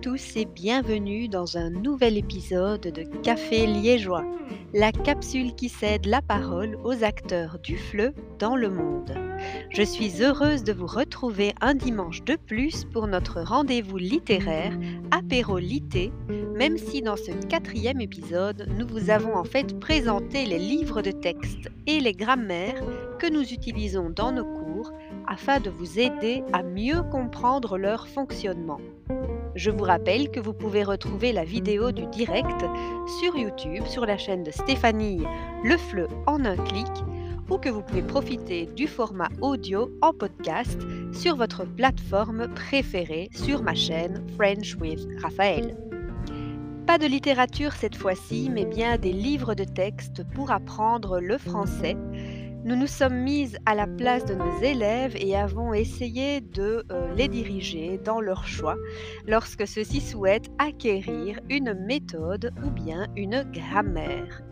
tous et bienvenue dans un nouvel épisode de Café Liégeois, la capsule qui cède la parole aux acteurs du FLE dans le monde. Je suis heureuse de vous retrouver un dimanche de plus pour notre rendez-vous littéraire Apérolité, même si dans ce quatrième épisode, nous vous avons en fait présenté les livres de texte et les grammaires que nous utilisons dans nos cours afin de vous aider à mieux comprendre leur fonctionnement. Je vous rappelle que vous pouvez retrouver la vidéo du direct sur YouTube sur la chaîne de Stéphanie Le Fleu en un clic ou que vous pouvez profiter du format audio en podcast sur votre plateforme préférée sur ma chaîne French with Raphaël. Pas de littérature cette fois-ci, mais bien des livres de texte pour apprendre le français nous nous sommes mises à la place de nos élèves et avons essayé de euh, les diriger dans leur choix lorsque ceux-ci souhaitent acquérir une méthode ou bien une grammaire.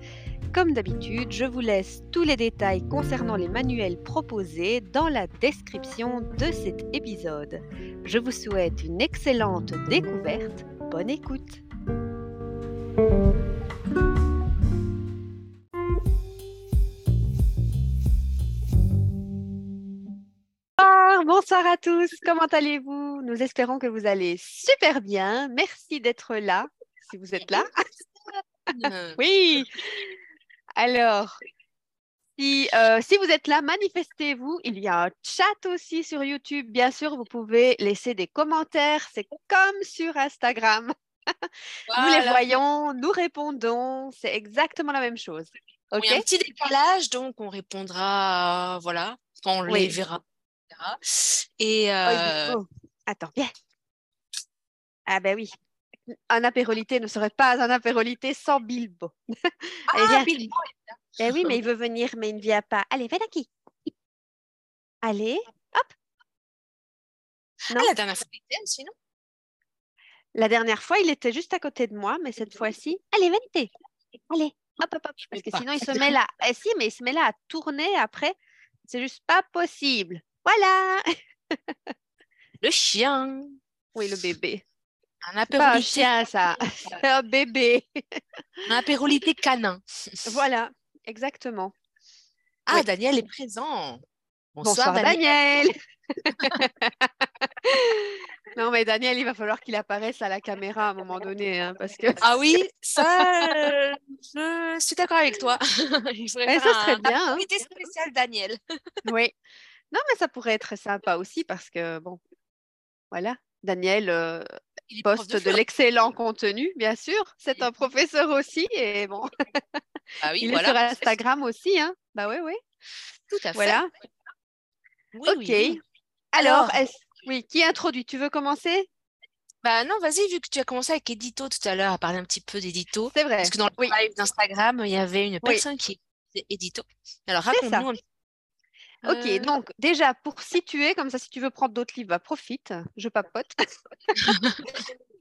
Comme d'habitude, je vous laisse tous les détails concernant les manuels proposés dans la description de cet épisode. Je vous souhaite une excellente découverte. Bonne écoute. Bonsoir à tous, comment allez-vous? Nous espérons que vous allez super bien. Merci d'être là, si vous êtes là. oui. Alors, si, euh, si, vous êtes là, manifestez-vous. Il y a un chat aussi sur YouTube. Bien sûr, vous pouvez laisser des commentaires. C'est comme sur Instagram. Nous les voyons, nous répondons. C'est exactement la même chose. Il y a un petit décalage, donc on répondra, voilà, quand on les verra. Et euh... oh, attends, viens. Ah ben oui. Un apérolité ne serait pas un apérolité sans Bilbo. Ah, Bilbo Ben oui, mais il veut venir, mais il ne vient pas. Allez, viens qui Allez, hop. Non. Ah, la dernière fois, il était sinon La dernière fois, il était juste à côté de moi, mais cette fois-ci, allez, venez. Allez, hop, hop, hop. Parce que sinon, il se met là. Eh, si, mais il se met là à tourner après. C'est juste pas possible. Voilà Le chien. Oui, le bébé. Un apérolité. un chien, ça. un bébé. Un apérolité canin. Voilà, exactement. Ah, Daniel est présent. Bonsoir, Daniel. non, mais Daniel, il va falloir qu'il apparaisse à la caméra à un moment donné. Hein, parce que... Ah oui, ça, je suis d'accord avec toi. il ça serait bien. Hein. spécial Daniel. oui. Non, mais ça pourrait être sympa aussi parce que, bon, voilà, Daniel euh, poste de, l'excellent contenu, bien sûr. C'est un professeur aussi et bon, ah oui, il voilà. est sur Instagram aussi, hein. Bah oui, oui. Tout à fait. Voilà. Oui, ok. Oui, Alors, oui, qui introduit? Tu veux commencer? Bah non, vas-y, vu que tu as commencé avec Edito tout à l'heure, à parler un petit peu d'Edito. C'est vrai. Parce que dans le live d'Instagram, il y avait une personne qui est Edito. Alors raconte-nous un Ok, euh. donc déjà pour situer, comme ça si tu veux prendre d'autres livres, bah, profite, je papote.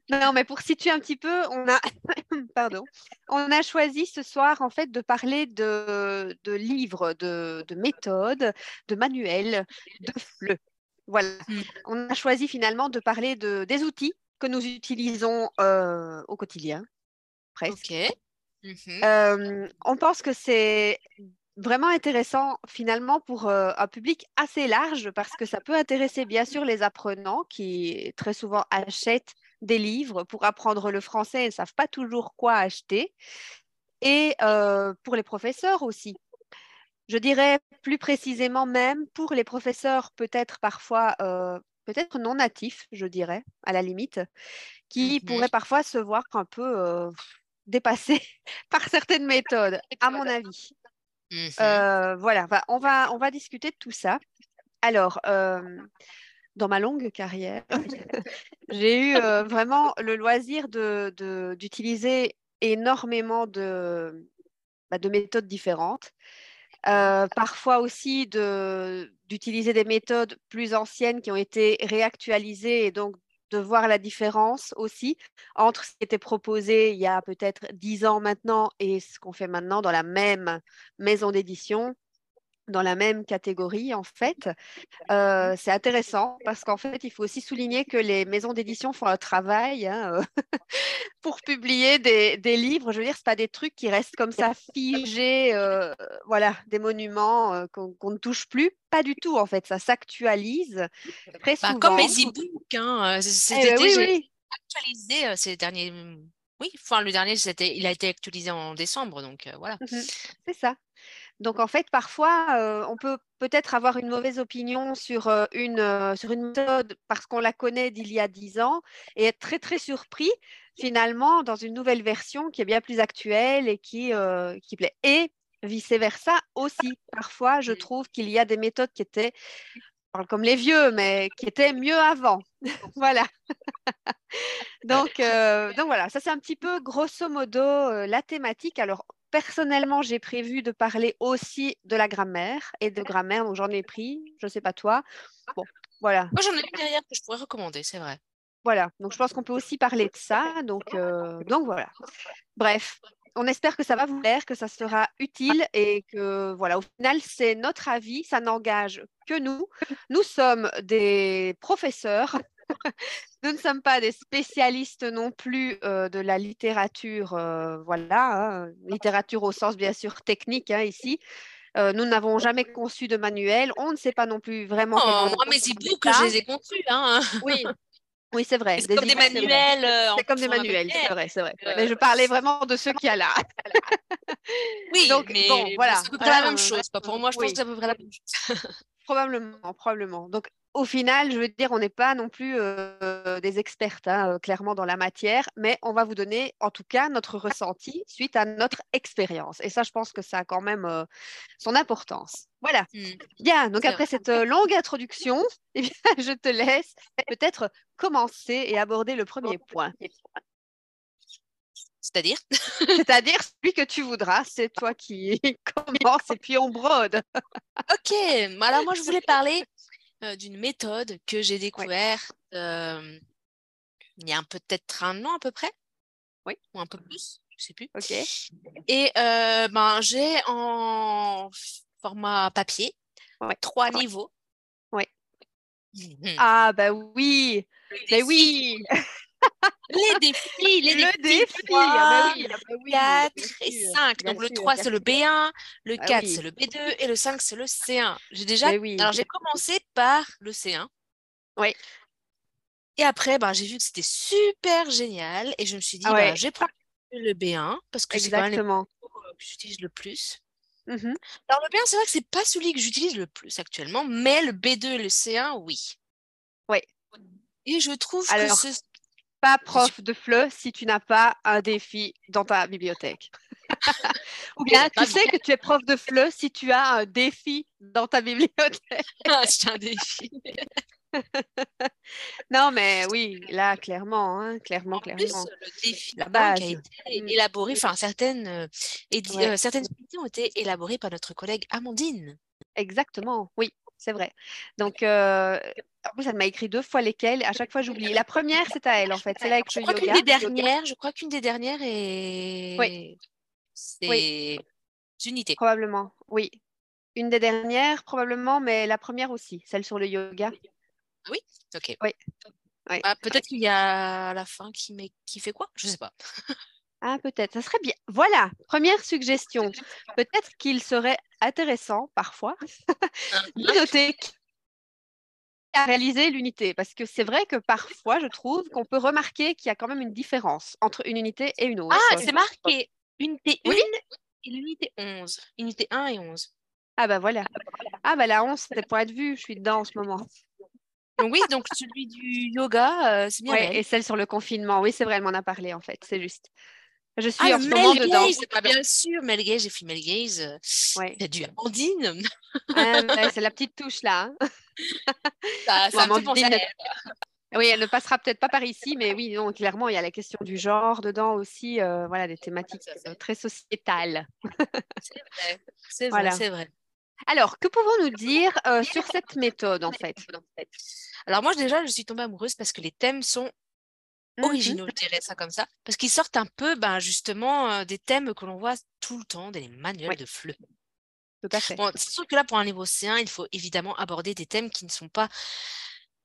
non, mais pour situer un petit peu, on a, pardon, on a choisi ce soir en fait de parler de, livres, de, méthodes, de manuels, de fleux. Voilà, hmm. on a choisi finalement de parler de, des outils que nous utilisons euh, au quotidien, presque. Mhm. Euh, on pense que c'est vraiment intéressant finalement pour euh, un public assez large parce que ça peut intéresser bien sûr les apprenants qui très souvent achètent des livres pour apprendre le français et ne savent pas toujours quoi acheter et euh, pour les professeurs aussi. Je dirais plus précisément même pour les professeurs peut-être parfois euh, peut-être non natifs, je dirais à la limite, qui mmh pourraient parfois se voir un peu dépassés par certaines méthodes, à mon avis. Mmh euh, voilà, on, va, discuter de tout ça. Alors, euh, dans ma longue carrière, j'ai eu euh, vraiment le loisir d'utiliser énormément de, bah, de méthodes différentes. parfois aussi d'utiliser des méthodes plus anciennes qui ont été réactualisées et donc de voir la différence aussi entre ce qui était proposé il y a peut-être dix ans maintenant et ce qu'on fait maintenant dans la même maison d'édition. Dans la même catégorie, en fait. Euh, c'est intéressant parce qu'en fait, il faut aussi souligner que les maisons d'édition font un travail hein, pour publier des, livres. Je veux dire, ce pas des trucs qui restent comme ça figés, euh, voilà, des monuments euh, qu'on ne touche plus. Pas du tout, en fait. Ça s'actualise très bah, comme les e-books. Hein. Eh ben oui, actualisé ces derniers oui, enfin, le dernier, il a été actualisé en décembre, donc voilà. Mmh c'est ça. Donc en fait, parfois, on peut peut-être avoir une mauvaise opinion sur, une, sur une méthode parce qu'on la connaît d'il y a dix ans et être très très surpris finalement dans une nouvelle version qui est bien plus actuelle et qui, qui plaît. Et vice-versa aussi. Parfois, je trouve qu'il y a des méthodes qui étaient comme les vieux, mais qui étaient mieux avant. voilà. donc, donc voilà, ça c'est un petit peu grosso modo la thématique. Alors personnellement, j'ai prévu de parler aussi de la grammaire et de grammaire, donc j'en ai pris, je ne sais pas toi. Bon, voilà. Moi, j'en ai une derrière que je pourrais recommander, c'est vrai. Voilà, donc je pense qu'on peut aussi parler de ça. Donc, euh, donc voilà. Bref, on espère que ça va vous plaire, que ça sera utile et que voilà, au final, c'est notre avis, ça n'engage que nous. Nous sommes des professeurs nous ne sommes pas des spécialistes non plus euh, de la littérature, euh, voilà, hein, littérature au sens bien sûr technique hein, ici. Euh, nous n'avons jamais conçu de manuel. On ne sait pas non plus vraiment. Oh, moi, mes e-books, je les ai conçus. Hein. Oui, oui, c'est vrai. C'est comme des manuels. C'est comme des manuels, c'est vrai, c'est vrai. Mais je parlais vraiment de ceux qui y a là. oui, Donc, mais bon, voilà. c'est à peu près la même chose. Pas pour moi, je pense que c'est à peu près la même chose. probablement, probablement. Donc, au final, je veux dire, on n'est pas non plus euh, des expertes, hein, euh, clairement, dans la matière, mais on va vous donner, en tout cas, notre ressenti suite à notre expérience. Et ça, je pense que ça a quand même euh, son importance. Voilà. Mmh. Bien, donc après cette longue introduction, eh bien, je te laisse peut-être commencer et aborder le premier point. C'est-à-dire? C'est-à-dire celui que tu voudras, c'est toi qui commence et puis on brode. ok, alors moi je voulais parler euh, d'une méthode que j'ai découverte euh, il y a peut-être un an à peu près. Oui. Ou un peu plus, je ne sais plus. Ok. Et euh, ben, j'ai en format papier trois niveaux. Oui. Mmh ah, bah oui. Mais oui les défis, les le défis. 3, ah bah 4 bah et 5. Donc le 3, c'est le B1, le 4, c'est le B2 et le 5, c'est le C1. J'ai déjà. Alors j'ai commencé par le C1. Oui. Et après, ben, j'ai vu que c'était super génial et je me suis dit, ben, je vais prendre le B1 parce que c'est quand même que j'utilise le plus. Mmh Alors le B1, c'est vrai que c'est pas celui que j'utilise le plus actuellement, mais le B2 et le C1, oui. Oui. Et je trouve que ce pas prof de FLE si tu n'as pas un défi dans ta bibliothèque. Ou bien tu sais que tu es prof de FLE si tu as un défi dans ta bibliothèque. ah, c'est un défi. non, mais oui, là, clairement, hein, clairement, clairement. le défi la base. a été mmh. élaboré, enfin, certaines, euh, euh, certaines ont été élaborées par notre collègue Amandine. Exactement, oui, c'est vrai. Donc, euh, en plus, elle m'a écrit deux fois lesquelles. À chaque fois, j'oublie. La première, c'est à elle, en fait. C'est là avec je crois qu'une des dernières, Je crois qu'une des dernières est. Oui. C'est Unité. Probablement, oui. Une des dernières, probablement, mais la première aussi, celle sur le yoga. Oui, ok. Oui. Ah, peut-être qu'il y a la fin qui, met... qui fait quoi? Je ne sais pas. Ah, peut-être, ça serait bien. Voilà, première suggestion. Peut-être qu'il serait intéressant parfois de noter à réaliser l'unité. Parce que c'est vrai que parfois, je trouve qu'on peut remarquer qu'il y a quand même une différence entre une unité et une autre. Ah, c'est marqué unité 1 et l'unité 11. Unité 1 et 11. Ah bah voilà. Ah bah la 11, c'est point de vue, je suis dedans en ce moment. oui, donc celui du yoga, euh, c'est bien. et celle sur le confinement. Oui, c'est vrai, elle m'en a parlé en fait, c'est juste. Je suis ah, en ce moment dedans. Pas bien sûr, Mel j'ai fait Mel Gaze. Euh, ouais. du Amandine. Ah, c'est la petite touche là. Hein. Ça, ça Amandine, Oui, elle ne passera peut-être pas par ici, mais oui, donc, clairement, il y a la question du genre dedans aussi, euh, voilà, des thématiques euh, très sociétales. c'est vrai, c'est vrai, c'est vrai. Alors, que pouvons-nous dire sur cette méthode, en fait? Alors, moi, déjà, je suis tombée amoureuse parce que les thèmes sont Mmh originaux, je dirais ça comme ça, parce qu'ils sortent un peu ben, justement des thèmes que l'on voit tout le temps dans les manuels de FLE. tout à fait. Bon, c'est sûr que là, pour un niveau C1, il faut évidemment aborder des thèmes qui ne sont pas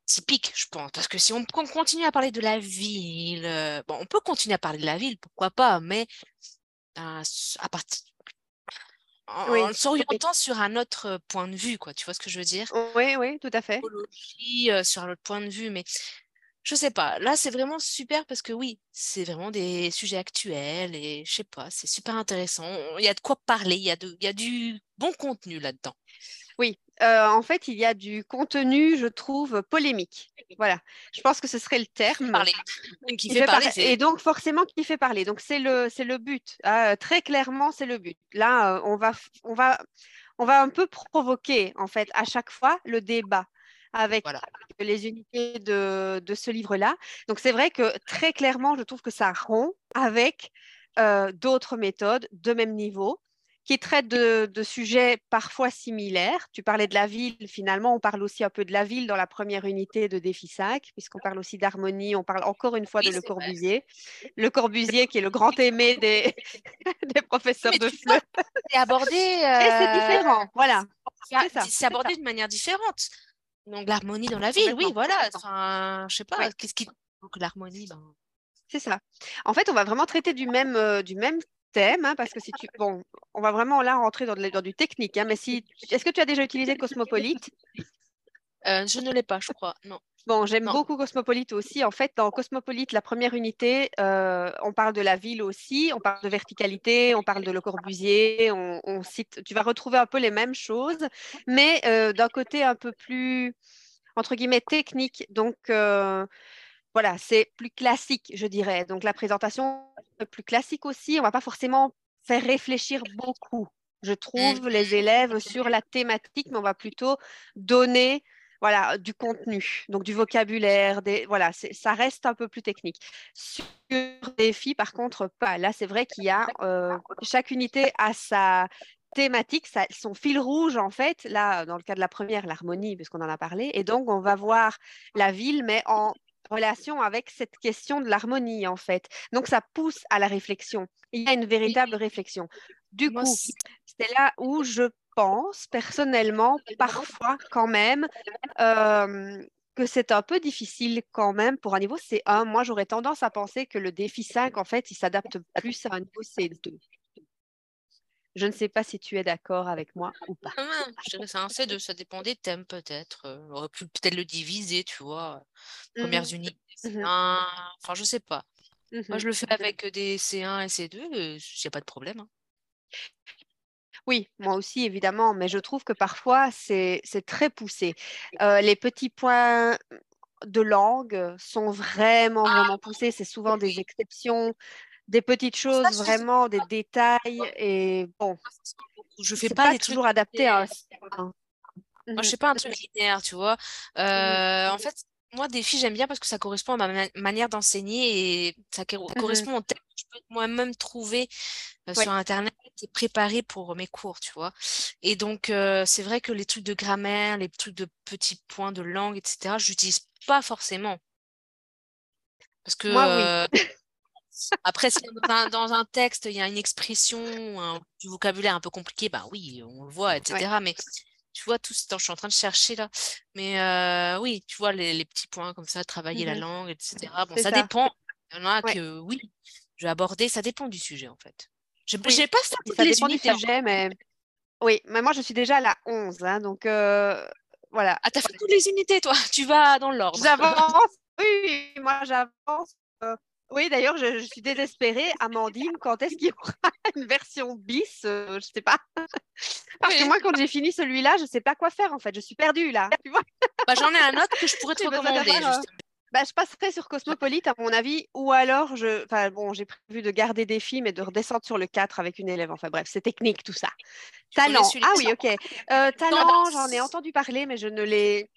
typiques, je pense. Parce que si on, continue à parler de la ville, euh, bon, on peut continuer à parler de la ville, pourquoi pas, mais euh, à partir en, s'orientant sur un autre point de vue, quoi. Tu vois ce que je veux dire? Oui, oui, tout à fait. sur un autre point de vue, mais je sais pas. Là, c'est vraiment super parce que oui, c'est vraiment des sujets actuels et je sais pas, c'est super intéressant. Il y a de quoi parler, il y a, de, il y a du bon contenu là-dedans. Oui, en fait, il y a du contenu, je trouve, polémique. Voilà, je pense que ce serait le terme. Parler. Qui fait, parler, Et donc, forcément, qui fait parler. Donc, c'est le, c'est le but. Ah, très clairement, c'est le but. Là, on, va, on, va, on va un peu provoquer, en fait, à chaque fois, le débat avec les unités de, de ce livre-là. Donc, c'est vrai que très clairement, je trouve que ça rompt avec d'autres méthodes de même niveau qui traitent de, sujets parfois similaires. Tu parlais de la ville, finalement, on parle aussi un peu de la ville dans la première unité de Défi 5, puisqu'on parle aussi d'harmonie, on parle encore une fois de Le Corbusier. Le Corbusier qui est le grand aimé des, des professeurs de FLE. C'est abordé. Euh... c'est différent, voilà. C'est abordé de manière différente. Donc l'harmonie dans la ville, oui, voilà. Enfin, je sais pas, qu'est-ce qui donc l'harmonie ben C'est ça. En fait, on va vraiment traiter du même, euh, du même thème, hein, parce que si tu. Bon, on va vraiment là rentrer dans, dans du technique, hein, mais si. Est-ce que tu as déjà utilisé Cosmopolite? Euh, Je ne l'ai pas, je crois, non. Bon, j'aime beaucoup Cosmopolite aussi. En fait, dans Cosmopolite, la première unité, euh, on parle de la ville aussi, on parle de verticalité, on parle de Le Corbusier, on, cite, tu vas retrouver un peu les mêmes choses, mais euh, d'un côté un peu plus, entre guillemets, technique. Donc, voilà, c'est plus classique, je dirais. Donc la présentation est plus classique aussi. On va pas forcément faire réfléchir beaucoup, je trouve, les mmh. élèves sur la thématique, mais on va plutôt donner voilà, du contenu, donc du vocabulaire, des, voilà, ça reste un peu plus technique. Sur des filles, par contre, pas. Là, c'est vrai qu'il y a, euh, chaque unité a sa thématique, son fil rouge, en fait, là, dans le cas de la première, l'harmonie, puisqu'on en a parlé, et donc on va voir la ville, mais en relation avec cette question de l'harmonie, en fait. Donc, ça pousse à la réflexion. Il y a une véritable réflexion. Du coup, c'est là où je pense personnellement, parfois quand même, que c'est un peu difficile quand même pour un niveau C1. Moi, j'aurais tendance à penser que le défi 5, en fait, il s'adapte plus à un niveau C2. Je ne sais pas si tu es d'accord avec moi ou pas. Je dirais c'est un C2, ça dépend des thèmes peut-être. Euh, on aurait pu peut-être le diviser, tu vois. Premières mmh unités, mmh Enfin, je sais pas. Moi, je mmh le fais avec des C1 et C2, il n'y a pas de problème. Hein. Oui, moi aussi, évidemment, mais je trouve que parfois, c'est très poussé. Euh, les petits points de langue sont vraiment, ah vraiment poussés. C'est souvent des exceptions des petites choses, vraiment des détails. Et bon, je fais pas, toujours adapté à. Moi, je fais pas un truc linéaire, tu vois. Euh, en fait, moi, des filles, j'aime bien parce que ça correspond à ma manière d'enseigner et ça mmh correspond au thème que je peux moi-même trouver euh, sur Internet et préparer pour mes cours, tu vois. Et donc, euh, c'est vrai que les trucs de grammaire, les trucs de petits points de langue, etc., je n'utilise pas forcément. Parce que moi, oui. Après, si dans un, texte, il y a une expression, du vocabulaire un peu compliqué, bah oui, on le voit, etc. Mais tu vois, tout ce temps, je suis en train de chercher là. Mais euh, oui, tu vois, les, petits points comme ça, travailler la mmh langue, etc. Bon, ça, dépend. Il y en a que oui, je vais aborder, ça dépend du sujet en fait. Je n'ai pas ça dépend du sujet, mais oui, mais moi je suis déjà à la 11, hein, donc euh, voilà. Ah, t'as fait toutes les unités, toi? Tu vas dans l'ordre. J'avance, oui, moi j'avance. Euh, oui, d'ailleurs, je, suis désespérée. Amandine, quand est-ce qu'il y aura une version bis euh, Je ne sais pas. Parce que moi, quand j'ai fini celui-là, je ne sais pas quoi faire en fait. Je suis perdue là. bah, J'en ai un autre que je pourrais te recommander. Bah, je passerai sur Cosmopolite à mon avis, ou alors je, bon, j'ai prévu de garder des films et de redescendre sur le 4 avec une élève. Enfin bref, c'est technique tout ça. Talent. Ah oui, ok. Euh, talent, j'en ai entendu parler, mais je ne l'ai,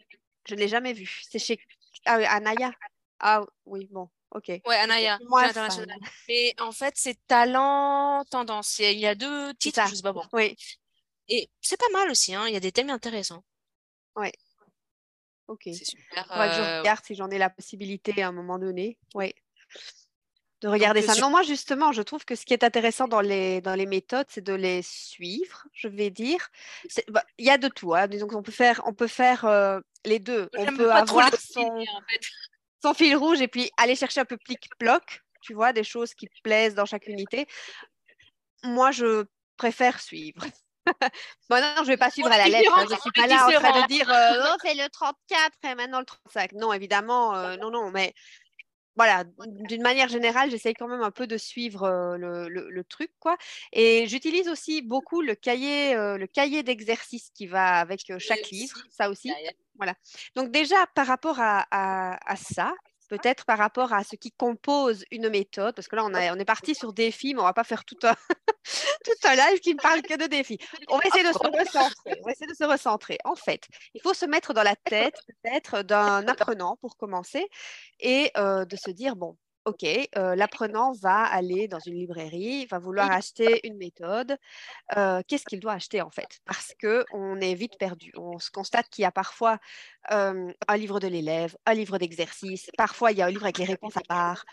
je ne l'ai jamais vu. C'est chez ah, Anaya. Ah oui, bon, ok. Ouais, Anaya, international. Mais en fait, c'est talent tendance. Il y a deux titres, je sais pas bon. Oui. Et c'est pas mal aussi, hein. il y a des thèmes intéressants. Oui. Ok. C'est super. je euh, regarde si j'en ai la possibilité à un moment donné. Oui. de regarder ça. Non, moi justement, je trouve que ce qui est intéressant dans les, dans les méthodes, c'est de les suivre, je vais dire. Bah, il y a de tout. Hein. Disons qu'on peut faire, on peut faire euh, les deux. On peut avoir son, son, fil rouge et puis aller chercher un peu plic-ploc, tu vois, des choses qui plaisent dans chaque unité. Moi, je préfère suivre. bon, non, je ne vais pas suivre à la lettre. Hein. Je ne suis pas là en train de dire euh, oh, c'est le 34 et maintenant le 35. Non, évidemment, euh, non, non, mais voilà, d'une manière générale, j'essaye quand même un peu de suivre le, truc, quoi. Et j'utilise aussi beaucoup le cahier, le cahier d'exercice qui va avec chaque livre, ça aussi. Voilà. Donc déjà, par rapport à, à ça, peut-être par rapport à ce qui compose une méthode, parce que là, on, on est parti sur défis, mais on ne va pas faire tout un, tout un live qui ne parle que de défis. On va essayer de se recentrer. On va essayer de se recentrer. En fait, il faut se mettre dans la tête peut-être d'un apprenant pour commencer et euh, de se dire, bon, OK, euh, l'apprenant va aller dans une librairie, va vouloir acheter une méthode. Euh, qu'est-ce qu'il doit acheter en fait? Parce qu'on est vite perdu. On se constate qu'il y a parfois un livre de l'élève, un livre d'exercice, parfois il y a un livre avec les réponses à part,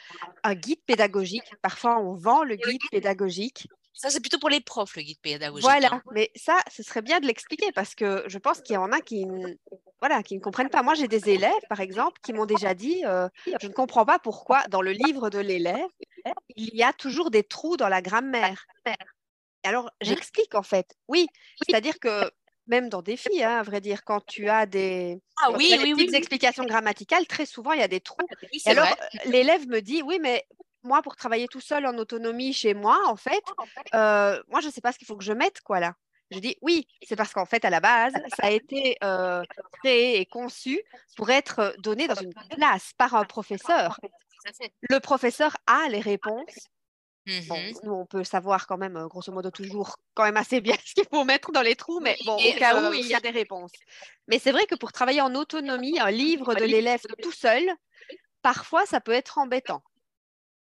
un guide pédagogique. Parfois on vend le guide pédagogique. Ça, c'est plutôt pour les profs, le guide pédagogique. Voilà, hein. mais ça, ce serait bien de l'expliquer parce que je pense qu'il y en a qui, voilà, qui ne comprennent pas. Moi, j'ai des élèves, par exemple, qui m'ont déjà dit euh, Je ne comprends pas pourquoi, dans le livre de l'élève, il y a toujours des trous dans la grammaire. Alors, j'explique en fait. Oui, c'est-à-dire que même dans des filles, hein, à vrai dire, quand tu as des, ah, oui, oui, petites explications grammaticales, très souvent, il y a des trous. alors, l'élève me dit Oui, mais moi, pour travailler tout seul en autonomie chez moi, en fait, euh, moi, je ne sais pas ce qu'il faut que je mette, quoi, là. Je dis oui, c'est parce qu'en fait, à la base, ça a été euh, créé et conçu pour être donné dans une classe par un professeur. Le professeur a les réponses. Bon, mmh nous, on peut savoir quand même, grosso modo, toujours quand même assez bien ce qu'il faut mettre dans les trous, mais bon, au cas où, il y a des réponses. Mais c'est vrai que pour travailler en autonomie, un livre de l'élève tout seul, parfois, ça peut être embêtant.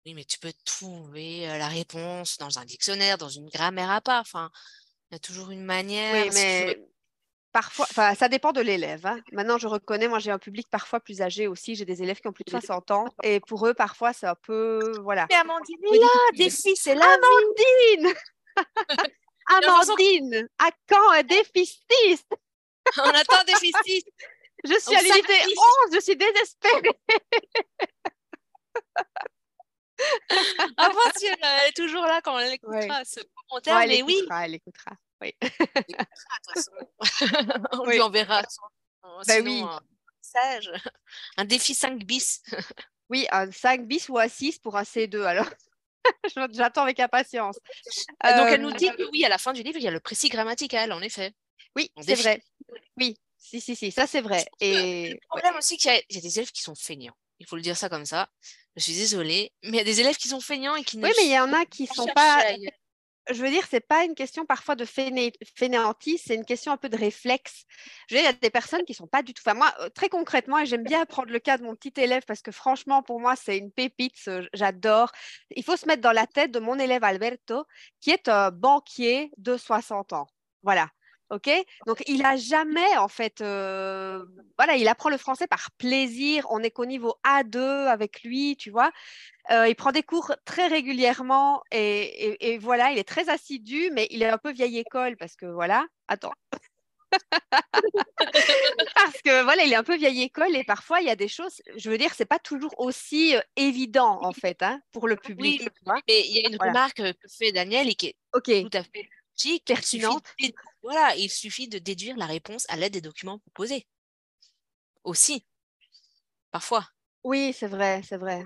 Oui, mais tu peux trouver la réponse dans un dictionnaire, dans une grammaire à part. Enfin, il y a toujours une manière. Oui, mais parfois, ça dépend de l'élève. Hein. Maintenant, je reconnais, moi, j'ai un public parfois plus âgé aussi. J'ai des élèves qui ont plus de 60 ans. Et pour eux, parfois, c'est un peu. Voilà. Mais Amandine est là, défi, c'est là. Amandine Amandine, à quand un déficit? On attend un déficit. Je suis à l'unité 11, je suis désespérée. Avant, si elle est toujours là quand elle écoutera ce commentaire, elle mais écoutera, oui. Elle écoutera, oui. On lui enverra bah oui. un message. Un défi 5 bis. oui, un 5 bis ou un 6 pour un C2 alors. J'attends avec impatience. Euh, donc, elle nous dit que oui, à la fin du livre, il y a le précis grammatical, en effet. Oui, c'est vrai. Oui, si, si, si, ça c'est vrai. Et le problème aussi qu'il y, a des élèves qui sont fainéants. Il faut le dire ça comme ça. Je suis désolée, mais il y a des élèves qui sont feignants et qui ne. Oui, mais il y en a qui sont pas. Je veux dire, c'est pas une question parfois de fainé... fainéantisme, c'est une question un peu de réflexe. Je veux dire, il y a des personnes qui sont pas du tout. Enfin, moi, euh, très concrètement, et j'aime bien prendre le cas de mon petit élève parce que franchement, pour moi, c'est une pépite. J'adore. Il faut se mettre dans la tête de mon élève Alberto, qui est un banquier de 60 ans. Voilà. OK? Donc, il n'a jamais, en fait, euh, voilà, il apprend le français par plaisir. On est qu'au niveau A2 avec lui, tu vois? Euh, il prend des cours très régulièrement et, voilà, il est très assidu, mais il est un peu vieille école parce que, voilà, attends. parce que voilà, il est un peu vieille école et parfois il y a des choses, je veux dire, c'est pas toujours aussi euh, évident en fait hein, pour le public. Oui, mais il y a une remarque que fait Daniel et qui est tout à fait pertinente. Voilà, il suffit de déduire la réponse à l'aide des documents proposés. Aussi, parfois. Oui, c'est vrai, c'est vrai.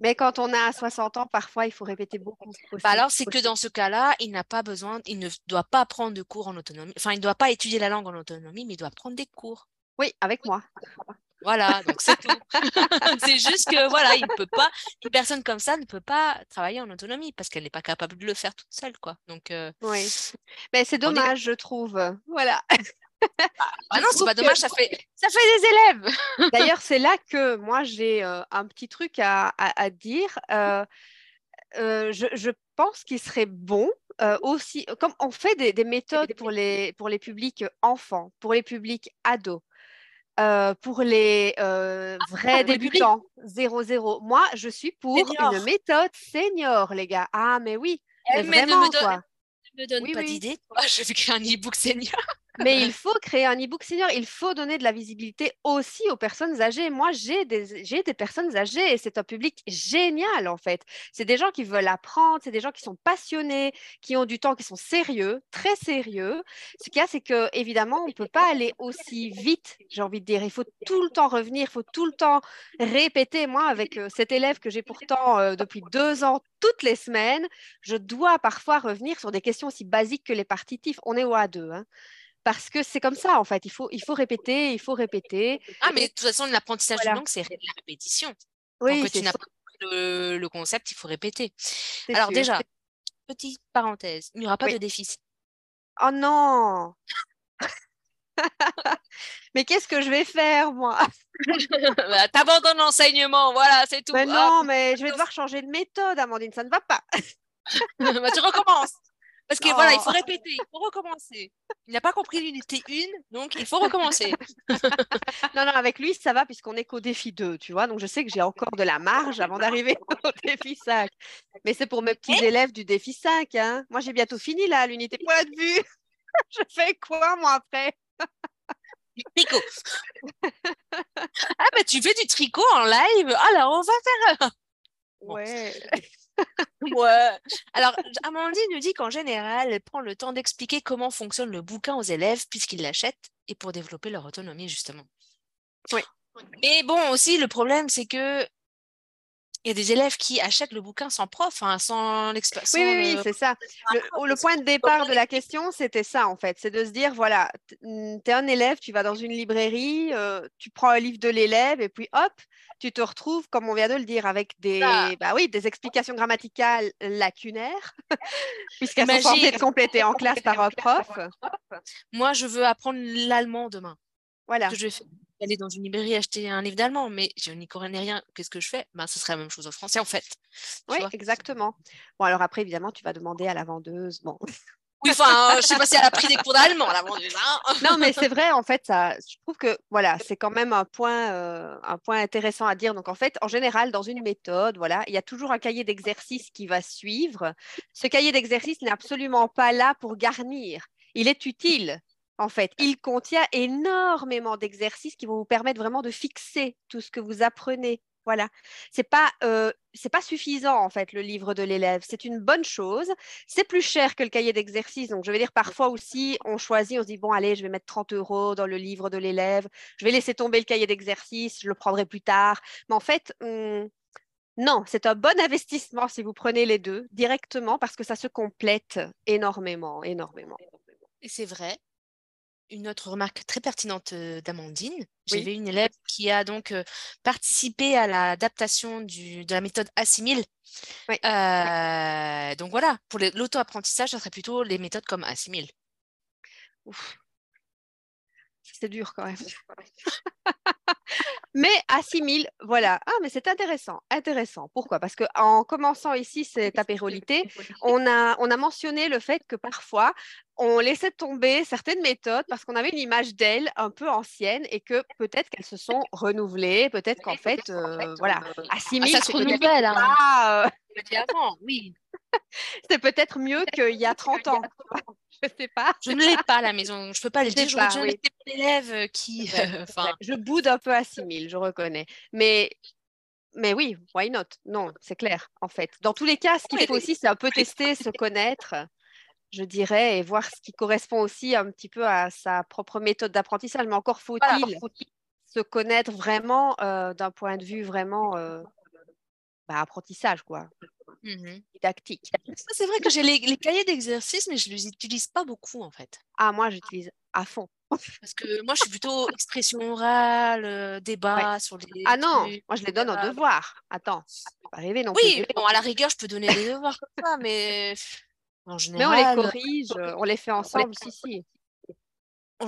Mais quand on a 60 ans, parfois, il faut répéter beaucoup. Bah alors, c'est que dans ce cas-là, il n'a pas besoin, il ne doit pas prendre de cours en autonomie. Enfin, il ne doit pas étudier la langue en autonomie, mais il doit prendre des cours. Oui, avec moi. Voilà, donc c'est tout. c'est juste que voilà, il peut pas, une personne comme ça ne peut pas travailler en autonomie parce qu'elle n'est pas capable de le faire toute seule, quoi. Donc euh, oui, mais c'est dommage, je trouve. Voilà. Ah, non, c'est pas dommage, ça fait ça fait des élèves. D'ailleurs, c'est là que moi j'ai euh, un petit truc à, à, dire. Euh, je, je, pense qu'il serait bon aussi, comme on fait des, des méthodes pour les, pour les publics enfants, pour les publics ados pour les ah, vrais débutants, 0-0. Moi, je suis pour une méthode senior, les gars. Ah, mais oui. Eh, mais, vraiment, quoi me donne pas d'idée. je vais créer un e-book senior. Mais il faut créer un e-book senior, il faut donner de la visibilité aussi aux personnes âgées. Moi, j'ai des, des personnes âgées et c'est un public génial en fait. C'est des gens qui veulent apprendre, c'est des gens qui sont passionnés, qui ont du temps, qui sont sérieux, très sérieux. Ce qu'il y a, c'est que évidemment, on ne peut pas aller aussi vite, j'ai envie de dire. Il faut tout le temps revenir, il faut tout le temps répéter. Moi, avec euh, cet élève que j'ai pourtant euh, depuis deux ans, toutes les semaines, je dois parfois revenir sur des questions aussi basiques que les partitifs. On est au A2. Hein? Parce que c'est comme ça en fait. Il faut, il faut répéter, il faut répéter. Ah, mais de toute façon, l'apprentissage de langue, c'est la répétition. Oui, Quand tu n'as pas le, le, concept, il faut répéter. Alors déjà, petite parenthèse, il n'y aura pas de déficit. Oh non Mais qu'est-ce que je vais faire, moi? Bah, T'abandonnes l'enseignement, voilà, c'est tout. Mais non, mais je vais devoir changer de méthode, Amandine, ça ne va pas. bah, tu recommences. Parce que voilà, il faut répéter, il faut recommencer. Il n'a pas compris l'unité 1, donc il faut recommencer. non, non, avec lui, ça va puisqu'on est qu'au défi 2, tu vois. Donc je sais que j'ai encore de la marge avant d'arriver au défi 5. Mais c'est pour mes petits élèves du défi 5. Hein. Moi, j'ai bientôt fini là, l'unité point de vue. je fais quoi, moi, après? Du tricot. ah, bah tu fais du tricot en live. Alors, on va faire. Ouais. Ouais. Alors, Amandine nous dit qu'en général, elle prend le temps d'expliquer comment fonctionne le bouquin aux élèves puisqu'ils l'achètent et pour développer leur autonomie, justement. Oui. Mais bon, aussi, le problème, c'est que il y a des élèves qui achètent le bouquin sans prof, hein, sans l'expérience. Oui, oui, c'est ça. Le, point de départ de la question, c'était ça, en fait. C'est de se dire, voilà, tu es un élève, tu vas dans une librairie, euh, tu prends un livre de l'élève et puis hop, tu te retrouves, comme on vient de le dire, avec des, bah oui, des explications grammaticales lacunaires, puisqu'elles sont censées être complétées en classe par un prof. Moi, je veux apprendre l'allemand demain. Voilà. je vais aller dans une librairie acheter un livre d'allemand, mais je n'y connais rien. Qu'est-ce que je fais? Ben, Ce serait la même chose en français, en fait. Oui, exactement. Bon, alors après, évidemment, tu vas demander à la vendeuse. Bon. Oui, enfin, je sais pas si elle a pris des cours d'allemand, la vendeuse. Hein. non, mais c'est vrai, en fait, ça, je trouve que voilà, c'est quand même un point, euh, un point intéressant à dire. Donc, en fait, en général, dans une méthode, voilà, il y a toujours un cahier d'exercice qui va suivre. Ce cahier d'exercice n'est absolument pas là pour garnir. Il est utile, en fait. Il contient énormément d'exercices qui vont vous permettre vraiment de fixer tout ce que vous apprenez voilà, c'est pas euh, pas suffisant en fait le livre de l'élève. C'est une bonne chose. C'est plus cher que le cahier d'exercice. Donc je vais dire parfois aussi on choisit, on se dit bon allez je vais mettre 30 euros dans le livre de l'élève. Je vais laisser tomber le cahier d'exercice, je le prendrai plus tard. Mais en fait non, c'est un bon investissement si vous prenez les deux directement parce que ça se complète énormément, énormément. Et c'est vrai une autre remarque très pertinente d'Amandine. J'avais une élève qui a donc participé à l'adaptation de la méthode Assimile. donc voilà, pour l'auto-apprentissage, ça serait plutôt les méthodes comme Assimile. C'est dur quand même. mais assimile, voilà. Ah, mais c'est intéressant, intéressant. Pourquoi? Parce qu'en commençant ici cette apérolité, on a, on a mentionné le fait que parfois, on laissait tomber certaines méthodes parce qu'on avait une image d'elles un peu ancienne et que peut-être qu'elles se sont renouvelées, peut-être qu'en fait, euh, voilà, assimile, ah, ça se renouvelle. Hein. Euh, oui. c'est peut-être mieux qu'il y a 30 ans. je sais pas. Je ne l'ai pas à la maison. Je peux pas le dire. Pas, je oui. élève qui. je boude un peu à 6000, je reconnais. Mais mais oui, why not? Non, c'est clair, en fait. Dans tous les cas, ce qu'il faut aussi, c'est un peu tester, se connaître, je dirais, et voir ce qui correspond aussi un petit peu à sa propre méthode d'apprentissage. Mais encore faut-il se connaître vraiment euh, d'un point de vue vraiment euh, bah, apprentissage, quoi. Mmh Didactique. C'est vrai que j'ai les, cahiers d'exercice, mais je ne les utilise pas beaucoup, en fait. Ah, moi, j'utilise à fond. Parce que moi, je suis plutôt expression orale, euh, débat sur les. Ah non, moi, je les donne en devoir. Attends, pas arriver non Oui, bon, à la rigueur, je peux donner des devoirs comme ça, mais en général. Mais on les corrige, on les fait ensemble, si, si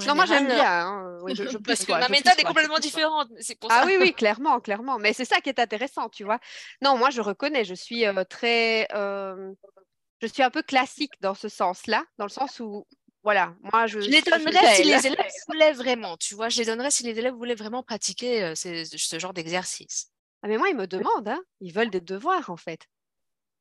non, moi j'aime bien. Hein. Parce que ma méthode est complètement différente. Pour ah oui, oui, clairement, clairement. Mais c'est ça qui est intéressant, tu vois. Non, moi je reconnais, je suis euh, très. Euh, je suis un peu classique dans ce sens-là, dans le sens où voilà, moi je. Je les donnerais si les élèves voulaient vraiment, tu vois. Je les donnerais si les élèves voulaient vraiment pratiquer ce genre d'exercice. Ah, mais moi, ils me demandent, hein. ils veulent des devoirs en fait.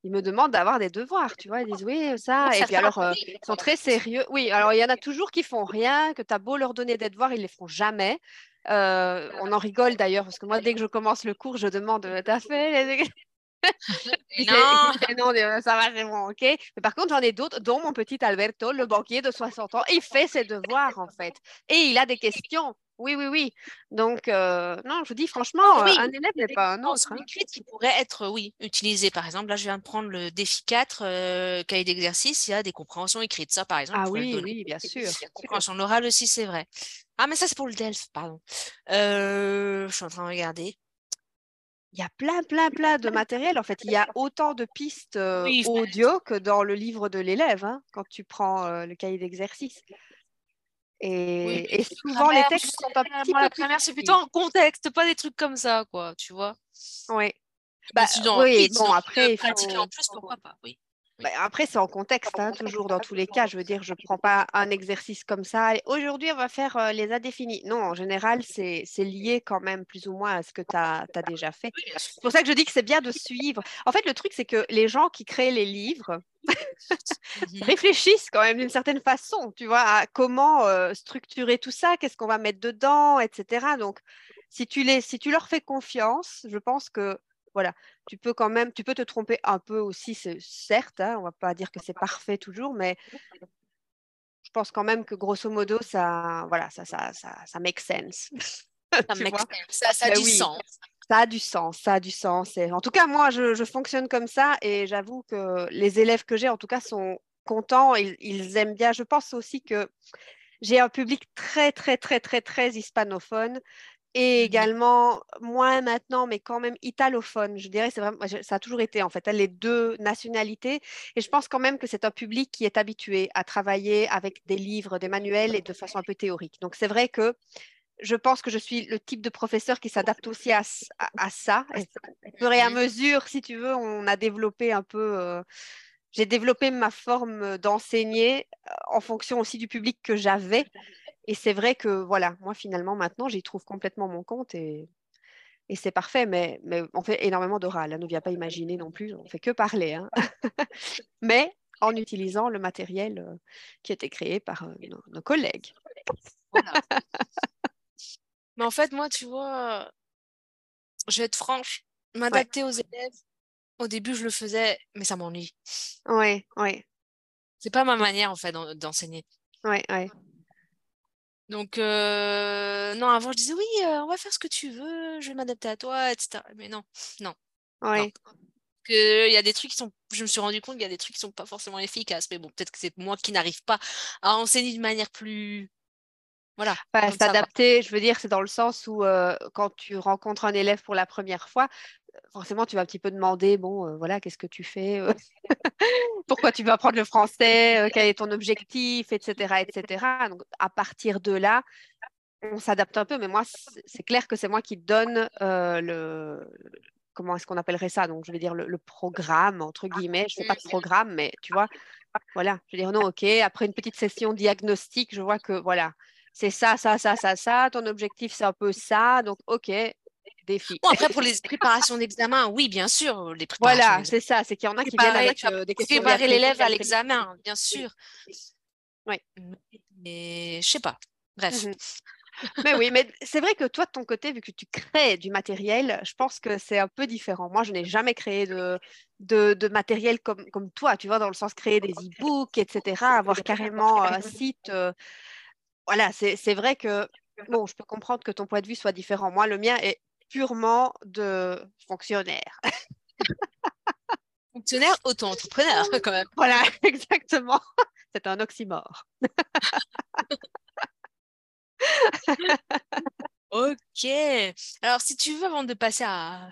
Ils me demandent d'avoir des devoirs, tu vois. Ils disent oui, ça. et puis alors, ils sont très sérieux. Oui, alors il y en a toujours qui font rien, que tu as beau leur donner des devoirs, ils les font jamais. on en rigole d'ailleurs, parce que moi, dès que je commence le cours, je demande T'as fait non. non, ça va, vraiment, OK. Mais par contre, j'en ai d'autres, dont mon petit Alberto, le banquier de 60 ans. Il fait ses devoirs, en fait. Et il a des questions. Oui, oui, oui. Donc, euh, non, je vous dis franchement, euh, un élève n'est pas un autre. Hein. qui pourrait être, oui, utilisé. Par exemple, là, je viens de prendre le défi 4, euh, cahier d'exercice. Il y a des compréhensions écrites. Ça, par exemple, ah oui, oui, bien sûr. Compréhension orale aussi, c'est vrai. Ah, mais ça, c'est pour le DELF, pardon. je suis en train de regarder il y a plein, plein, plein de matériel. En fait, il y a autant de pistes audio que dans le livre de l'élève, hein, quand tu prends le cahier d'exercice. Et, souvent, les textes sont un petit. La c'est plutôt en contexte, pas des trucs comme ça, quoi, tu vois? Oui. Bah, oui, bon, après. Il faut... en plus, pourquoi pas, oui. Bah, après, c'est en contexte, hein, toujours dans tous les cas. Je veux dire, je ne prends pas un exercice comme ça. Aujourd'hui, on va faire euh, les indéfinis. Non, en général, c'est lié quand même plus ou moins à ce que tu as, déjà fait. c'est pour ça que je dis que c'est bien de suivre. En fait, le truc, c'est que les gens qui créent les livres mmh réfléchissent quand même d'une certaine façon, tu vois, à comment euh, structurer tout ça, qu'est-ce qu'on va mettre dedans, etc. Donc, si tu, les, si tu leur fais confiance, je pense que voilà, tu peux quand même, tu peux te tromper un peu aussi, certes, hein, on va pas dire que c'est parfait toujours, mais je pense quand même que grosso modo, ça, voilà, ça, ça, ça, ça make sense. Ça, ça, a ben du sens. Ça a du sens, ça a du sens. Et en tout cas, moi, je, fonctionne comme ça et j'avoue que les élèves que j'ai, en tout cas, sont contents, ils, ils aiment bien. Je pense aussi que j'ai un public très, très, très, très, très hispanophone et mmh également moins maintenant, mais quand même italophone. Je dirais, c'est vraiment, ça a toujours été en fait les deux nationalités. Et je pense quand même que c'est un public qui est habitué à travailler avec des livres, des manuels et de façon un peu théorique. Donc c'est vrai que je pense que je suis le type de professeur qui s'adapte aussi à, à, ça. Et au fur et à mesure, si tu veux, on a développé un peu. Euh, j'ai développé ma forme d'enseigner euh, en fonction aussi du public que j'avais. Et c'est vrai que, voilà, moi, finalement, maintenant, j'y trouve complètement mon compte et, et c'est parfait, mais, mais on fait énormément d'oral. Hein, ne vient pas imaginer non plus, on fait que parler. Hein. mais en utilisant le matériel euh, qui a été créé par euh, nos, collègues. mais en fait, moi, tu vois, je vais être franche, m'adapter aux élèves, au début, je le faisais, mais ça m'ennuie. Oui, oui. C'est pas ma manière, en fait, d'enseigner. Oui, oui. Donc, euh, non, avant, je disais oui, euh, on va faire ce que tu veux, je vais m'adapter à toi, etc. Mais non, non. Oui. Il y a des trucs qui sont. Je me suis rendu compte qu'il y a des trucs qui sont pas forcément efficaces. Mais bon, peut-être que c'est moi qui n'arrive pas à enseigner d'une manière plus. Voilà. S'adapter, je veux dire, c'est dans le sens où euh, quand tu rencontres un élève pour la première fois, forcément, tu vas un petit peu demander, bon, euh, voilà, qu'est-ce que tu fais euh, Pourquoi tu veux apprendre le français euh, Quel est ton objectif Etc. etc. Donc, à partir de là, on s'adapte un peu, mais moi, c'est clair que c'est moi qui donne le, comment est-ce qu'on appellerait ça? Donc, je vais dire le, programme, entre guillemets. Je ne fais pas de programme, mais tu vois, voilà. Je vais dire non, ok. Après une petite session diagnostique, je vois que, voilà, c'est ça, ça, ça, ça, ça. Ton objectif, c'est un peu ça. Donc, ok, défi. Bon, après, pour les préparations d'examen, oui, bien sûr. Les préparations voilà, c'est ça. C'est qu'il y en a qui viennent avec euh, des questions. Préparer l'élève à l'examen, bien sûr. Oui. Mais je sais pas. Bref. Mmh mais oui, mais c'est vrai que toi, de ton côté, vu que tu crées du matériel, je pense que c'est un peu différent. Moi, je n'ai jamais créé de, de, matériel comme, comme toi, tu vois, dans le sens créer des e-books, etc., avoir carrément un site. Euh, voilà, c'est vrai que, bon, je peux comprendre que ton point de vue soit différent. Moi, le mien est purement de fonctionnaire. Fonctionnaire auto-entrepreneur, quand même. Voilà, exactement. C'est un oxymore. ok. Alors, si tu veux, avant de passer à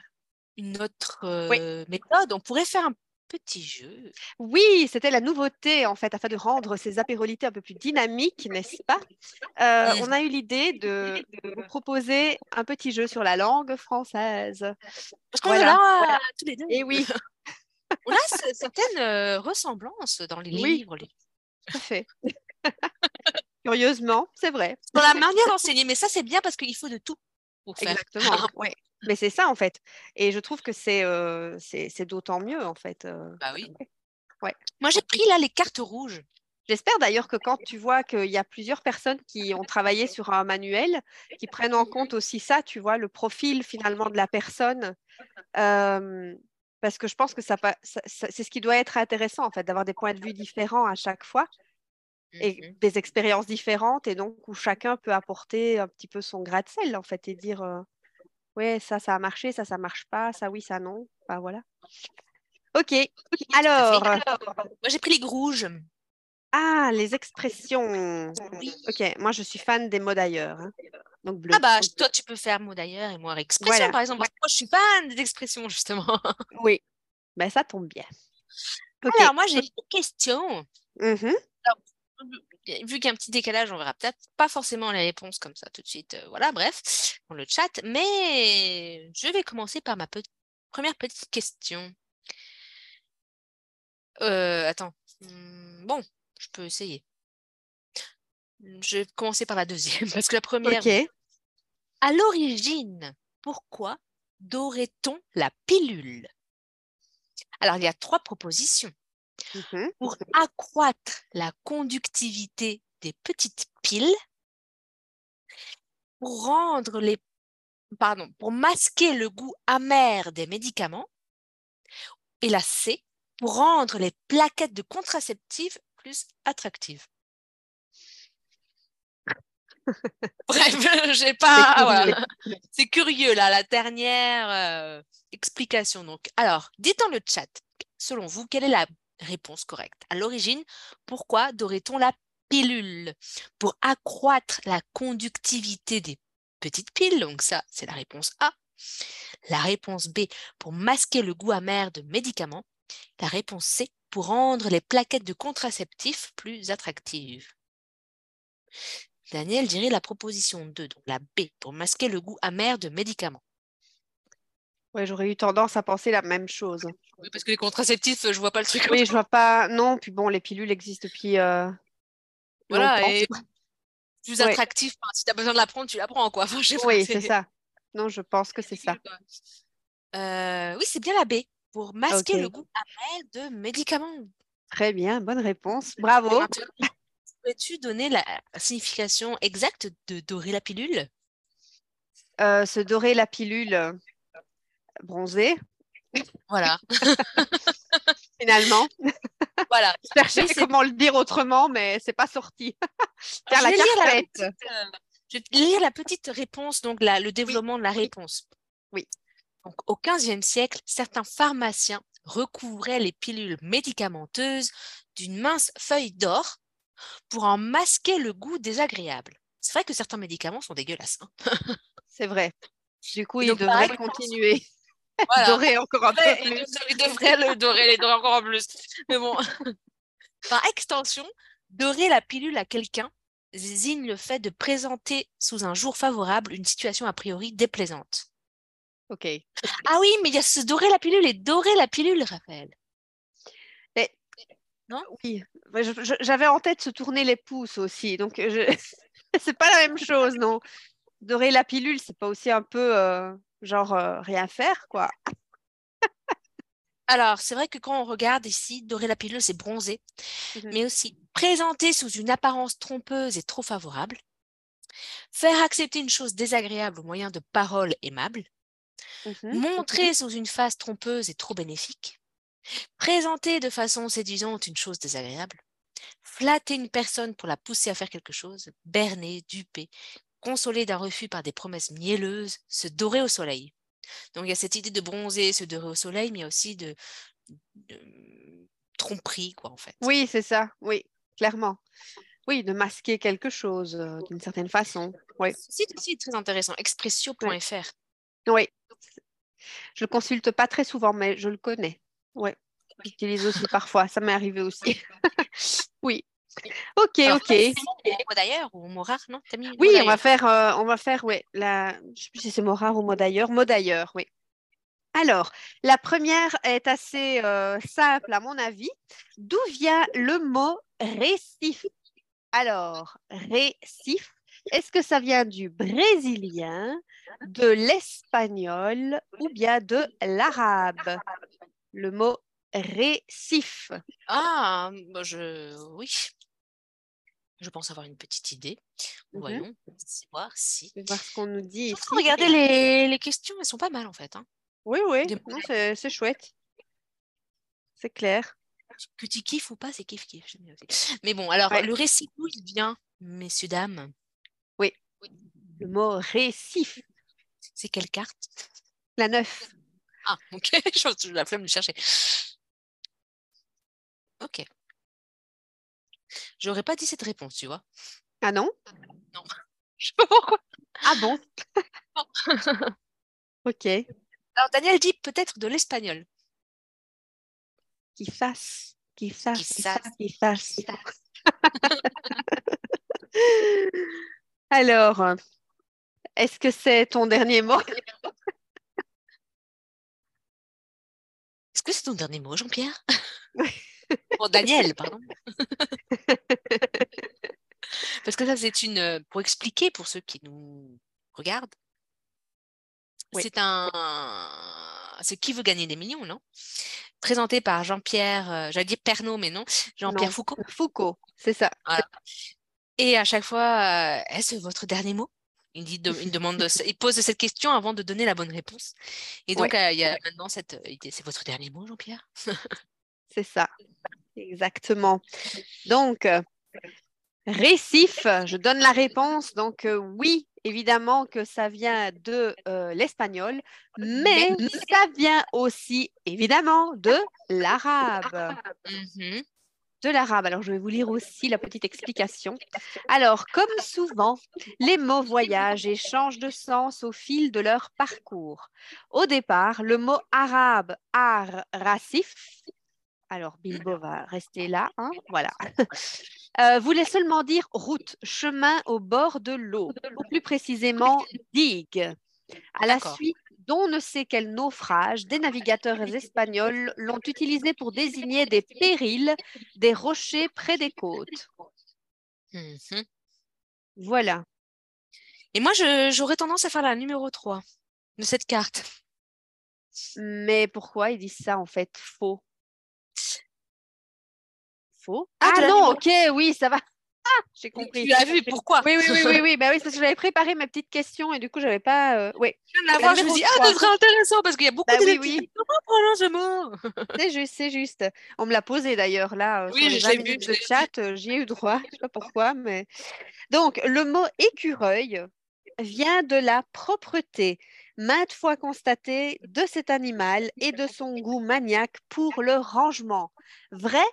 une autre euh, méthode, on pourrait faire un petit jeu. Oui, c'était la nouveauté en fait, afin de rendre ces apérolités un peu plus dynamiques, n'est-ce pas? Euh, On a eu l'idée de, vous proposer un petit jeu sur la langue française. Parce qu'on est là tous les deux. Et oui. On a certaines euh, ressemblances dans les livres. Tout à fait. Curieusement, c'est vrai. Dans la manière d'enseigner, mais ça c'est bien parce qu'il faut de tout pour faire. Exactement, oui. Mais c'est ça en fait. Et je trouve que c'est euh, c'est d'autant mieux en fait. Euh, bah oui. Ouais. Moi j'ai pris là les cartes rouges. J'espère d'ailleurs que quand tu vois qu'il y a plusieurs personnes qui ont travaillé sur un manuel, qui prennent en compte aussi ça, tu vois, le profil finalement de la personne. parce que je pense que ça, c'est ce qui doit être intéressant, en fait, d'avoir des points de vue différents à chaque fois et mmh des expériences différentes, et donc où chacun peut apporter un petit peu son grain de sel, en fait, et dire ouais, ça, ça a marché, ça, ça marche pas, ça, oui, ça, non. Enfin, voilà. Ok. Alors, moi j'ai pris les rouges. Ah, les expressions. Oui. Ok, moi je suis fan des mots d'ailleurs. Hein. Donc bleu. Ah bah toi tu peux faire mots d'ailleurs et moi expression par exemple. Moi je suis fan des expressions justement. Oui, ben ça tombe bien. Alors moi j'ai une question. Mmh vu qu'il y a un petit décalage, on verra peut-être pas forcément les réponses comme ça tout de suite. Euh, voilà, bref, dans le chat. Mais je vais commencer par ma première petite question. Euh, attends. Mmh, bon, je peux essayer. Je vais commencer par la deuxième, parce que la première. À l'origine, pourquoi dorait-on la pilule? Alors, il y a trois propositions. Mmh pour accroître la conductivité des petites piles, pour rendre les pardon, pour masquer le goût amer des médicaments, et la C, pour rendre les plaquettes de contraceptives plus attractives. Bref, j'ai pas. C'est curieux. là, la dernière euh, explication. Donc, alors, dites dans le chat, selon vous, quelle est la réponse correcte À l'origine, pourquoi aurait-on la pilule? Pour accroître la conductivité des petites piles. Donc ça, c'est la réponse A. La réponse B, pour masquer le goût amer de médicaments. La réponse C, pour rendre les plaquettes de contraceptifs plus attractives. Daniel dirait la proposition 2, donc la B, pour masquer le goût amer de médicaments. Oui, j'aurais eu tendance à penser la même chose. Oui, parce que les contraceptifs, je vois pas le truc. Oui, je vois pas. Non, puis bon, les pilules existent depuis. Euh, voilà, et plus attractif. si tu as besoin de la prendre, tu la prends, quoi. oui, c'est ça. Non, je pense que c'est ça. Euh, oui, c'est bien la B pour masquer le goût amer de médicaments. Très bien, bonne réponse. Bravo. Pourrais-tu donner la signification exacte de dorer la pilule? Euh, Se dorer la pilule bronzée. Voilà. Finalement. Voilà. Je cherchais comment le dire autrement, mais c'est pas sorti. la je, vais je vais lire la petite réponse, donc la, le développement de la réponse. Oui. Donc, au XVe siècle, certains pharmaciens recouvraient les pilules médicamenteuses d'une mince feuille d'or pour en masquer le goût désagréable. C'est vrai que certains médicaments sont dégueulasses. Hein. C'est vrai. Du coup, ils devraient continuer. Dorer encore un peu plus. Ils devraient le dorer, les dorer encore plus. Mais bon, par extension, dorer la pilule à quelqu'un désigne le fait de présenter sous un jour favorable une situation a priori déplaisante. Ok. Ah oui, mais il y a ce dorer la pilule et dorer la pilule, Raphaël. Mais, non? Oui, j'avais en tête se tourner les pouces aussi, donc je... c'est pas la même chose, non? Dorer la pilule, c'est pas aussi un peu euh, genre euh, rien faire, quoi. Alors, c'est vrai que quand on regarde ici, dorer la pilule, c'est bronzer, mmh mais aussi présenter sous une apparence trompeuse et trop favorable, faire accepter une chose désagréable au moyen de paroles aimables, Mmh Montrer sous une face trompeuse est trop bénéfique. Présenter de façon séduisante une chose désagréable. Flatter une personne pour la pousser à faire quelque chose. Berner, duper. Consoler d'un refus par des promesses mielleuses. Se dorer au soleil. Donc il y a cette idée de bronzer, se dorer au soleil, mais il y a aussi de, tromperie, quoi, en fait. Oui, c'est ça. Oui, clairement. Oui, de masquer quelque chose euh, d'une certaine façon. Oui. C'est aussi très intéressant. Expressio.fr. Oui, je le consulte pas très souvent, mais je le connais. Ouais. J'utilise aussi parfois. Ça m'est arrivé aussi. oui. Ok, ok. Mot d'ailleurs ou mot rare, non Oui, on va faire, euh, on va faire, ouais. La... Je sais plus si c'est mot rare ou mot d'ailleurs. Mot d'ailleurs, oui. Alors, la première est assez euh, simple à mon avis. D'où vient le mot récif? Alors, récif, est-ce que ça vient du brésilien, de l'espagnol ou bien de l'arabe? Le mot récif. Ah, bah, je... oui. Je pense avoir une petite idée. Voyons, voir si. voir ce qu'on nous dit. Ici. Regardez les... les, questions, elles sont pas mal en fait. Hein. Oui, oui, c'est chouette. C'est clair. Que tu kiffes ou pas, c'est kiff kiff. Mais bon, alors le récif, où il vient, messieurs, dames? Oui. Le mot récif. C'est quelle carte? La neuf. Ah, ok. Je la flemme de chercher. Ok. J'aurais pas dit cette réponse, tu vois. Ah non? Non. Je sais pas pourquoi. Ah bon? Ok. Alors Daniel dit peut-être de l'espagnol. Qui fasse, qui fasse, qui fasse, qui fasse. Alors, est-ce que c'est ton dernier mot? Est-ce que c'est ton dernier mot, Jean-Pierre? Bon, Daniel, pardon. Parce que ça, c'est une. Euh, pour expliquer pour ceux qui nous regardent, c'est un. C'est qui veut gagner des millions, non? Présenté par Jean-Pierre, euh, j'allais dire Pernod, mais non, Jean-Pierre Foucault. Foucault, c'est ça. Et à chaque fois, euh, est-ce votre dernier mot? Il, dit il, demande, il pose cette question avant de donner la bonne réponse. Et donc, il y a maintenant cette idée. C'est votre dernier mot, Jean-Pierre? C'est ça, exactement. Donc, récif, je donne la réponse. Donc, euh, oui, évidemment que ça vient de euh, l'espagnol, mais ça vient aussi, évidemment, de l'arabe. Mm-hmm. De l'arabe. Alors, je vais vous lire aussi la petite explication. Alors, comme souvent, les mots voyagent et changent de sens au fil de leur parcours. Au départ, le mot arabe, ar, racif, alors, Bilbo va rester là. Hein voilà. Euh, voulait seulement dire route, chemin au bord de l'eau, ou plus précisément digue. À la suite d'on ne sait quel naufrage, des navigateurs espagnols l'ont utilisé pour désigner des périls, des rochers près des côtes. Mmh voilà. Et moi, j'aurais tendance à faire la numéro 3 de cette carte. Mais pourquoi ils disent ça en fait faux? Faux. Ah, ah non, ok, oui, ça va. Ah, j'ai compris. Tu as vu pourquoi? Oui, oui, oui, oui, oui. Bah oui, parce que j'avais préparé ma petite question et du coup, j'avais pas. Euh... Oui. Je viens de la je me dis, ah, ça serait intéressant parce qu'il y a beaucoup bah, de oui, oui. Comment ce mot C'est juste, c'est juste. On me l'a posé d'ailleurs là. Euh, oui, j'ai vu. Le chat, euh, j'y ai eu droit. Je sais pas pourquoi, mais. Donc, le mot écureuil vient de la propreté maintes fois constaté de cet animal et de son goût maniaque pour le rangement. Vrai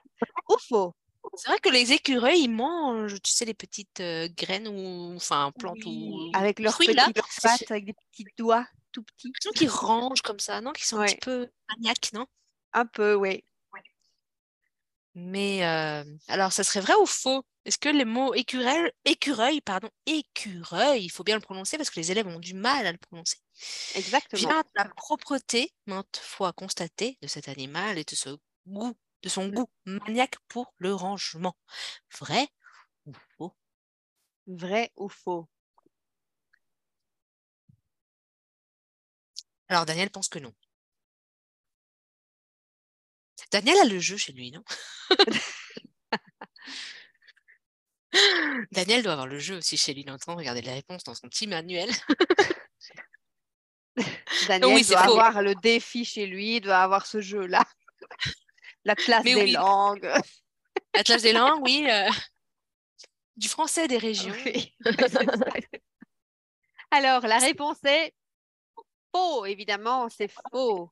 ou faux? C'est vrai que les écureuils, ils mangent, tu sais, les petites euh, graines ou enfin plantes ou avec leurs petites pattes, avec des petits doigts tout petits. Qui rangent comme ça, non? Qui sont un petit peu maniaques, non? Un peu, oui. Mais euh, alors, ça serait vrai ou faux? Est-ce que les mots écureuil, écureuil, pardon, écureuil, il faut bien le prononcer parce que les élèves ont du mal à le prononcer. Exactement. Vient la propreté, maintes fois constatée, de cet animal et de ce goût, de son goût maniaque pour le rangement. Vrai ou faux? Vrai ou faux? Alors, Daniel pense que non. Daniel a le jeu chez lui, non? Daniel doit avoir le jeu aussi chez lui. Il est en train de regarder les réponses dans son petit manuel. Daniel doit avoir le défi chez lui, il doit avoir ce jeu-là. La classe des langues. La classe des langues, oui. Euh, du français des régions. Alors, la réponse est faux, évidemment, c'est faux.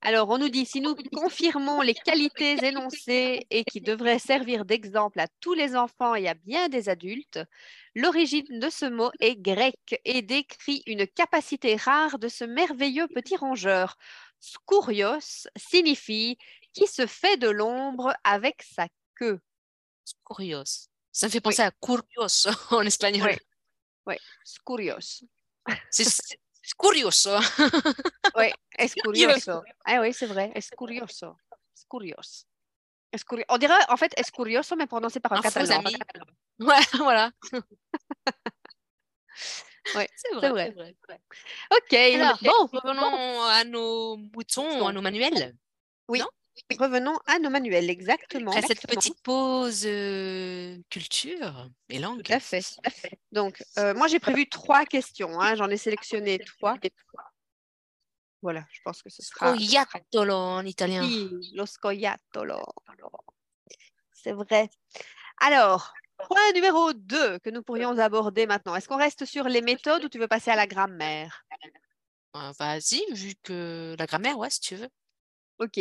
Alors, on nous dit, si nous confirmons les qualités énoncées et qui devraient servir d'exemple à tous les enfants et à bien des adultes, l'origine de ce mot est grec et décrit une capacité rare de ce merveilleux petit rongeur. Scourios signifie qui se fait de l'ombre avec sa queue. Scourios. Ça me fait penser à curios en espagnol. Oui. Scourios. Es curioso. Oui, es curioso. Ah oui, c'est vrai, es curioso. Es curioso. On dirait en fait es curioso, mais prononcé par un, catalan. Ouais, voilà. ouais, c'est vrai, vrai. vrai, Ok, bon, revenons à nos moutons, à nos manuels. Oui. Revenons à nos manuels, exactement. Après cette petite pause euh, culture et langue. Tout à fait. Donc, euh, moi, j'ai prévu trois questions. Hein. J'en ai sélectionné trois. Voilà, je pense que ce sera. Scoiattolo en italien. Oui, lo scoiattolo. C'est vrai. Alors, point numéro 2 que nous pourrions aborder maintenant. Est-ce qu'on reste sur les méthodes ou tu veux passer à la grammaire? Euh, Vas-y, vu que la grammaire, ouais, si tu veux. Ok.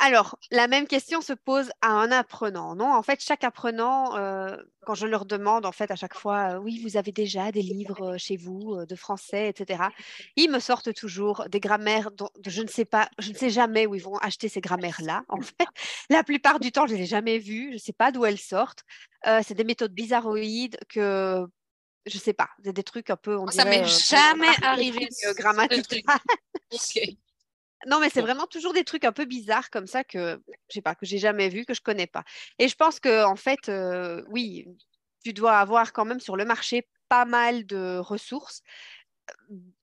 Alors, la même question se pose à un apprenant, non? En fait, chaque apprenant, euh, quand je leur demande, en fait, à chaque fois, euh, oui, vous avez déjà des livres euh, chez vous de français, etc. Ils me sortent toujours des grammaires dont je ne sais pas, je ne sais jamais où ils vont acheter ces grammaires-là. En fait, la plupart du temps, je ne les ai jamais vues, je ne sais pas d'où elles sortent. c'est des méthodes bizarroïdes que je ne sais pas, c'est des trucs un peu. On ça m'est jamais arrivé. Grammatical. Non, mais c'est vraiment toujours des trucs un peu bizarres comme ça que je sais pas, que j'ai jamais vu, que je connais pas. Et je pense que en fait, euh, oui, tu dois avoir quand même sur le marché pas mal de ressources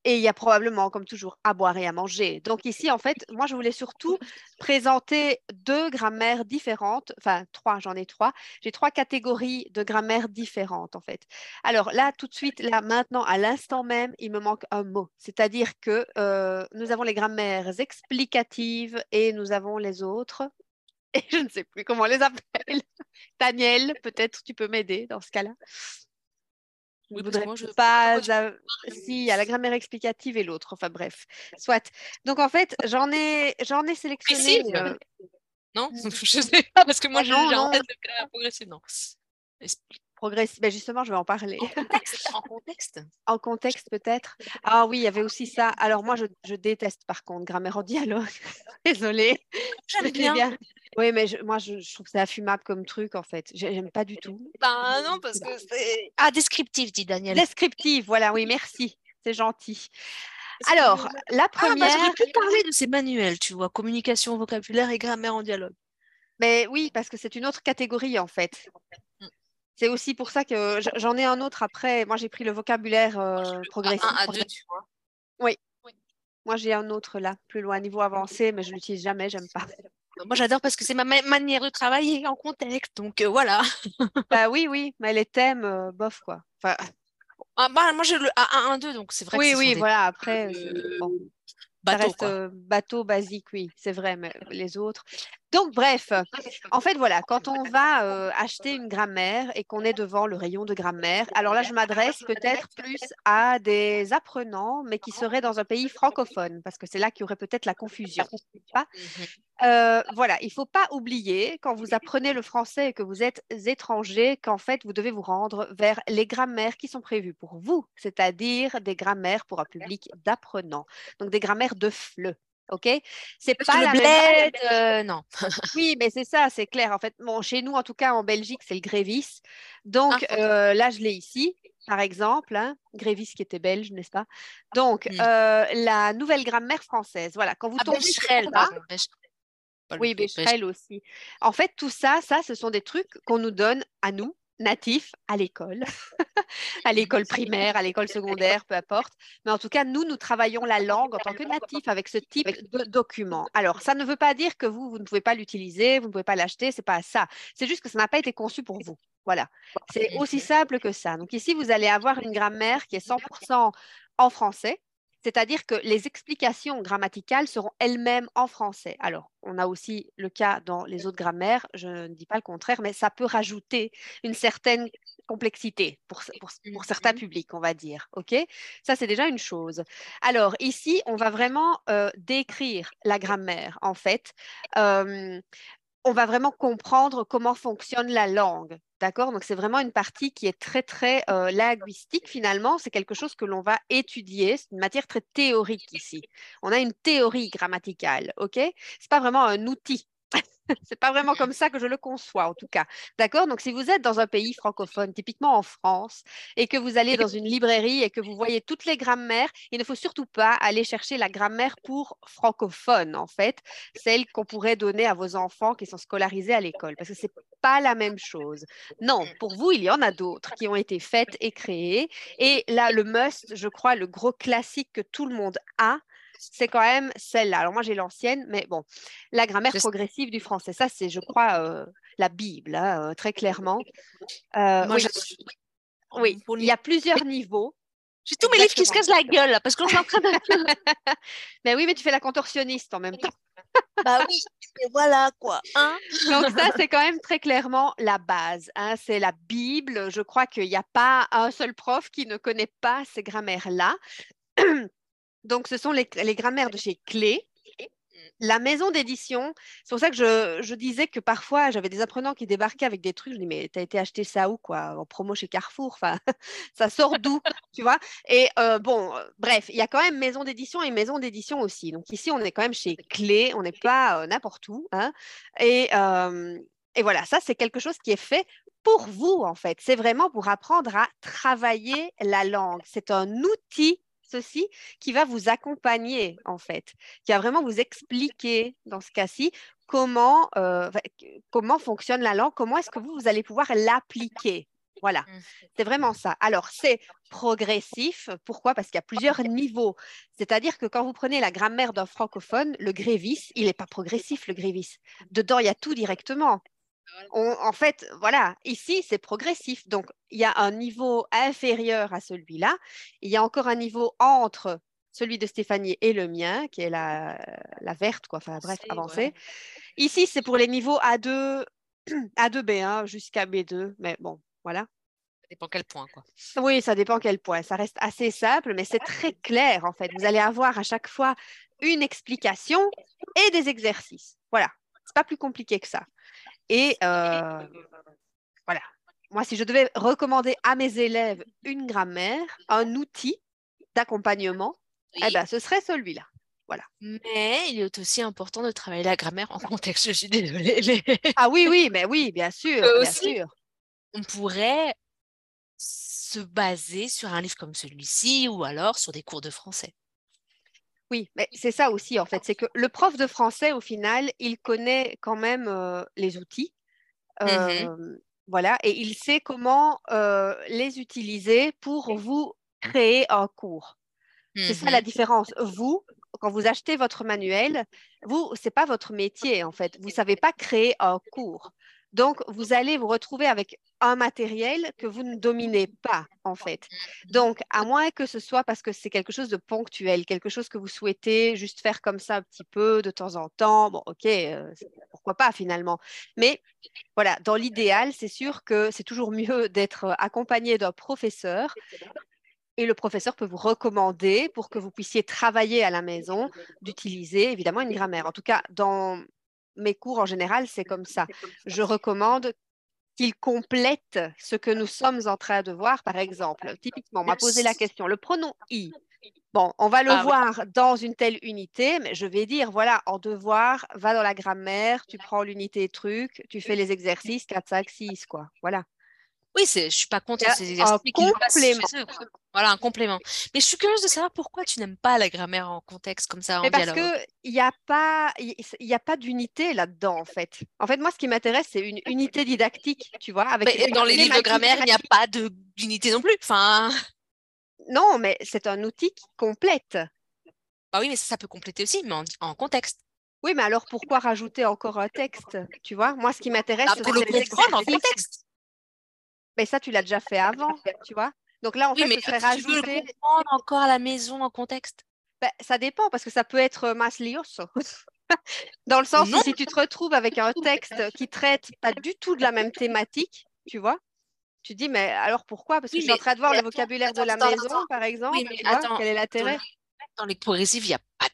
et il y a probablement, comme toujours, à boire et à manger. Donc ici, en fait, moi, je voulais surtout présenter deux grammaires différentes, enfin trois, j'en ai trois. J'ai trois catégories de grammaire différentes, en fait. Alors là, tout de suite, là, maintenant, à l'instant même, il me manque un mot. C'est-à-dire que euh, nous avons les grammaires explicatives et nous avons les autres. Et je ne sais plus comment on les appelle. Daniel, peut-être tu peux m'aider dans ce cas-là? Je ne voudrais pas. Si, il y a la grammaire explicative et l'autre. Enfin bref, soit. Donc en fait, j'en ai, j'en ai sélectionné. Euh... Non, je sais pas parce que moi, ah, j'ai en tête de grammaire progressive. Non. Progressive. Ben justement, je vais en parler. En contexte, en contexte. en contexte peut-être. Ah oui, il y avait aussi ça. Alors moi, je, je déteste par contre grammaire en dialogue. Désolée. J'aime bien. bien. Oui, mais moi, je, trouve que c'est affumable comme truc, en fait. J'aime pas du tout. Ben non, parce que c'est... Ah, descriptif, dit Daniel. Descriptif, voilà, oui, merci. C'est gentil. Alors, la première... Ah, bah, pu parler de ces manuels, tu vois, communication, vocabulaire et grammaire en dialogue. Mais oui, parce que c'est une autre catégorie, en fait. Mm. C'est aussi pour ça que j'en ai un autre après. Moi, j'ai pris le vocabulaire euh, progressif. Un à deux, tu vois. Oui. Moi, j'ai un autre là, plus loin, niveau avancé, mais je ne l'utilise jamais, j'aime pas. Moi, j'adore parce que c'est ma manière de travailler en contexte. Donc, euh, voilà. bah oui, oui, mais les thèmes, euh, bof, quoi. Enfin... Ah, bah, moi, j'ai le A1, 1, donc c'est vrai oui, que Oui, oui, voilà, après, bon. bateau, ça reste bateau basique, oui, c'est vrai, mais les autres. Donc, bref, en fait, voilà, quand on va euh, acheter une grammaire et qu'on est devant le rayon de grammaire, alors là, je m'adresse peut-être plus à des apprenants, mais qui seraient dans un pays francophone, parce que c'est là qu'il y aurait peut-être la confusion. Euh, voilà, il ne faut pas oublier, quand vous apprenez le français et que vous êtes étranger, qu'en fait, vous devez vous rendre vers les grammaires qui sont prévues pour vous, c'est-à-dire des grammaires pour un public d'apprenants, donc des grammaires de FLE. OK? C'est pas la bled, euh, non. oui, mais c'est ça, c'est clair. En fait, bon, chez nous, en tout cas, en Belgique, c'est le Grévis. Donc, ah. euh, là, je l'ai ici, par exemple. Hein, Grévis qui était belge, n'est-ce pas? Donc, mmh. euh, la nouvelle grammaire française. Voilà, quand vous ah, tombez sur ça... Oui, Becherel aussi. En fait, tout ça, ça, ce sont des trucs qu'on nous donne à nous, natif à l'école, à l'école primaire, à l'école secondaire, peu importe. Mais en tout cas, nous, nous travaillons la langue en tant que natif avec ce type de document. Alors, ça ne veut pas dire que vous, vous ne pouvez pas l'utiliser, vous ne pouvez pas l'acheter, c'est pas ça. C'est juste que ça n'a pas été conçu pour vous. Voilà. C'est aussi simple que ça. Donc ici, vous allez avoir une grammaire qui est 100% en français, c'est-à-dire que les explications grammaticales seront elles-mêmes en français. Alors, on a aussi le cas dans les autres grammaires, je ne dis pas le contraire, mais ça peut rajouter une certaine complexité pour, pour, certains mmh publics, on va dire. OK? Ça, c'est déjà une chose. Alors, ici, on va vraiment euh, décrire la grammaire, en fait. On va vraiment comprendre comment fonctionne la langue. D'accord? Donc, c'est vraiment une partie qui est très, très euh, linguistique finalement. C'est quelque chose que l'on va étudier. C'est une matière très théorique ici. On a une théorie grammaticale. OK? Ce n'est pas vraiment un outil. c'est pas vraiment comme ça que je le conçois, en tout cas. D'accord? Donc, si vous êtes dans un pays francophone, typiquement en France, et que vous allez dans une librairie et que vous voyez toutes les grammaires, il ne faut surtout pas aller chercher la grammaire pour francophone, en fait, celle qu'on pourrait donner à vos enfants qui sont scolarisés à l'école, parce que c'est pas la même chose. Non, pour vous, il y en a d'autres qui ont été faites et créées. Et là, le must, je crois, le gros classique que tout le monde a, c'est quand même celle-là. Alors moi, j'ai l'ancienne, mais bon, la grammaire progressive du français, ça, c'est, je crois, euh, la Bible, hein, euh, très clairement. Euh, moi, oui, il y a plusieurs niveaux. J'ai tous mes livres qui se cassent la gueule, parce qu'on est en train de... mais oui, mais tu fais la contorsionniste en même temps. bah oui, et voilà quoi. Hein Donc ça, c'est quand même très clairement la base. Hein. C'est la Bible. Je crois qu'il n'y a pas un seul prof qui ne connaît pas ces grammaires-là. Donc, ce sont les, grammaires de chez Clé. La maison d'édition, c'est pour ça que je, disais que parfois j'avais des apprenants qui débarquaient avec des trucs. Je dis, mais t'as été acheté ça où, quoi? En promo chez Carrefour Enfin, ça sort d'où Tu vois? Et euh, bon, euh, bref, il y a quand même maison d'édition et maison d'édition aussi. Donc ici, on est quand même chez Clé, on n'est pas euh, n'importe où. Hein et, et voilà, ça, c'est quelque chose qui est fait pour vous, en fait. C'est vraiment pour apprendre à travailler la langue. C'est un outil qui va vous accompagner en fait, qui va vraiment vous expliquer dans ce cas-ci comment, euh, comment fonctionne la langue, comment est-ce que vous, vous allez pouvoir l'appliquer. Voilà, mmh. c'est vraiment ça. Alors, c'est progressif. Pourquoi? Parce qu'il y a plusieurs niveaux. C'est-à-dire que quand vous prenez la grammaire d'un francophone, le grévis, il n'est pas progressif, le grévis. Dedans, il y a tout directement en fait, voilà, ici, c'est progressif. Donc, il y a un niveau inférieur à celui-là. Il y a encore un niveau entre celui de Stéphanie et le mien, qui est la, verte, quoi. Enfin, bref, avancé. Ici, c'est pour les niveaux A2, A2B1 jusqu'à B2. Mais bon, voilà. Ça dépend quel point, quoi. Oui, ça dépend quel point. Ça reste assez simple, mais c'est très clair, en fait. Vous allez avoir à chaque fois une explication et des exercices. Voilà. C'est pas plus compliqué que ça. Et euh, voilà, moi, si je devais recommander à mes élèves une grammaire, un outil d'accompagnement, eh ben, ce serait celui-là. Voilà. Mais il est aussi important de travailler la grammaire en contexte. Je suis désolée. ah oui, oui, mais oui, bien sûr. bien sûr. On pourrait se baser sur un livre comme celui-ci ou alors sur des cours de français. Oui, mais c'est ça aussi en fait, c'est que le prof de français au final, il connaît quand même euh, les outils, mmh voilà, et il sait comment euh, les utiliser pour vous créer un cours. C'est ça la mmh différence. Vous, quand vous achetez votre manuel, vous, c'est pas votre métier en fait. Vous savez pas créer un cours. Donc, vous allez vous retrouver avec un matériel que vous ne dominez pas, en fait. Donc, à moins que ce soit parce que c'est quelque chose de ponctuel, quelque chose que vous souhaitez juste faire comme ça un petit peu de temps en temps, bon, ok, euh, pourquoi pas finalement. Mais voilà, dans l'idéal, c'est sûr que c'est toujours mieux d'être accompagné d'un professeur et le professeur peut vous recommander pour que vous puissiez travailler à la maison d'utiliser évidemment une grammaire. En tout cas, dans mes cours en général, c'est comme ça. Je recommande qu'ils complètent ce que nous sommes en train de voir, par exemple. Typiquement, on m'a posé la question, le pronom i. Bon, on va le ah voir dans une telle unité, mais je vais dire, voilà, en devoir, va dans la grammaire, tu prends l'unité truc, tu fais les exercices 4, 5, 6, quoi. Voilà. Oui, je ne suis pas contre ces exercices. Un complément. Voilà, un complément. Mais je suis curieuse de savoir pourquoi tu n'aimes pas la grammaire en contexte comme ça, en Parce qu'il n'y a pas, a pas d'unité là-dedans, en fait. En fait, moi, ce qui m'intéresse, c'est une unité didactique, tu vois. Avec dans les livres de grammaire, il n'y a pas d'unité non plus. Enfin... Non, mais c'est un outil qui complète. Ah oui, mais ça, peut compléter aussi, mais en, contexte. Oui, mais alors pourquoi rajouter encore un texte Tu vois, moi, ce qui m'intéresse, ah, c'est le comprendre en contexte. Mais ça, tu l'as déjà fait avant, tu vois. Donc là, en fait, ce serait rajouter. Tu veux comprendre encore à la maison en contexte ben, Ça dépend, parce que ça peut être mas lioso. Dans le sens où si tu te retrouves avec un texte qui traite pas du tout de la même thématique, tu vois, tu dis, mais alors pourquoi? Parce que je suis en train de voir le vocabulaire de la maison, par exemple. Oui, mais attends, quel est l'intérêt Dans les progressifs, il n'y a pas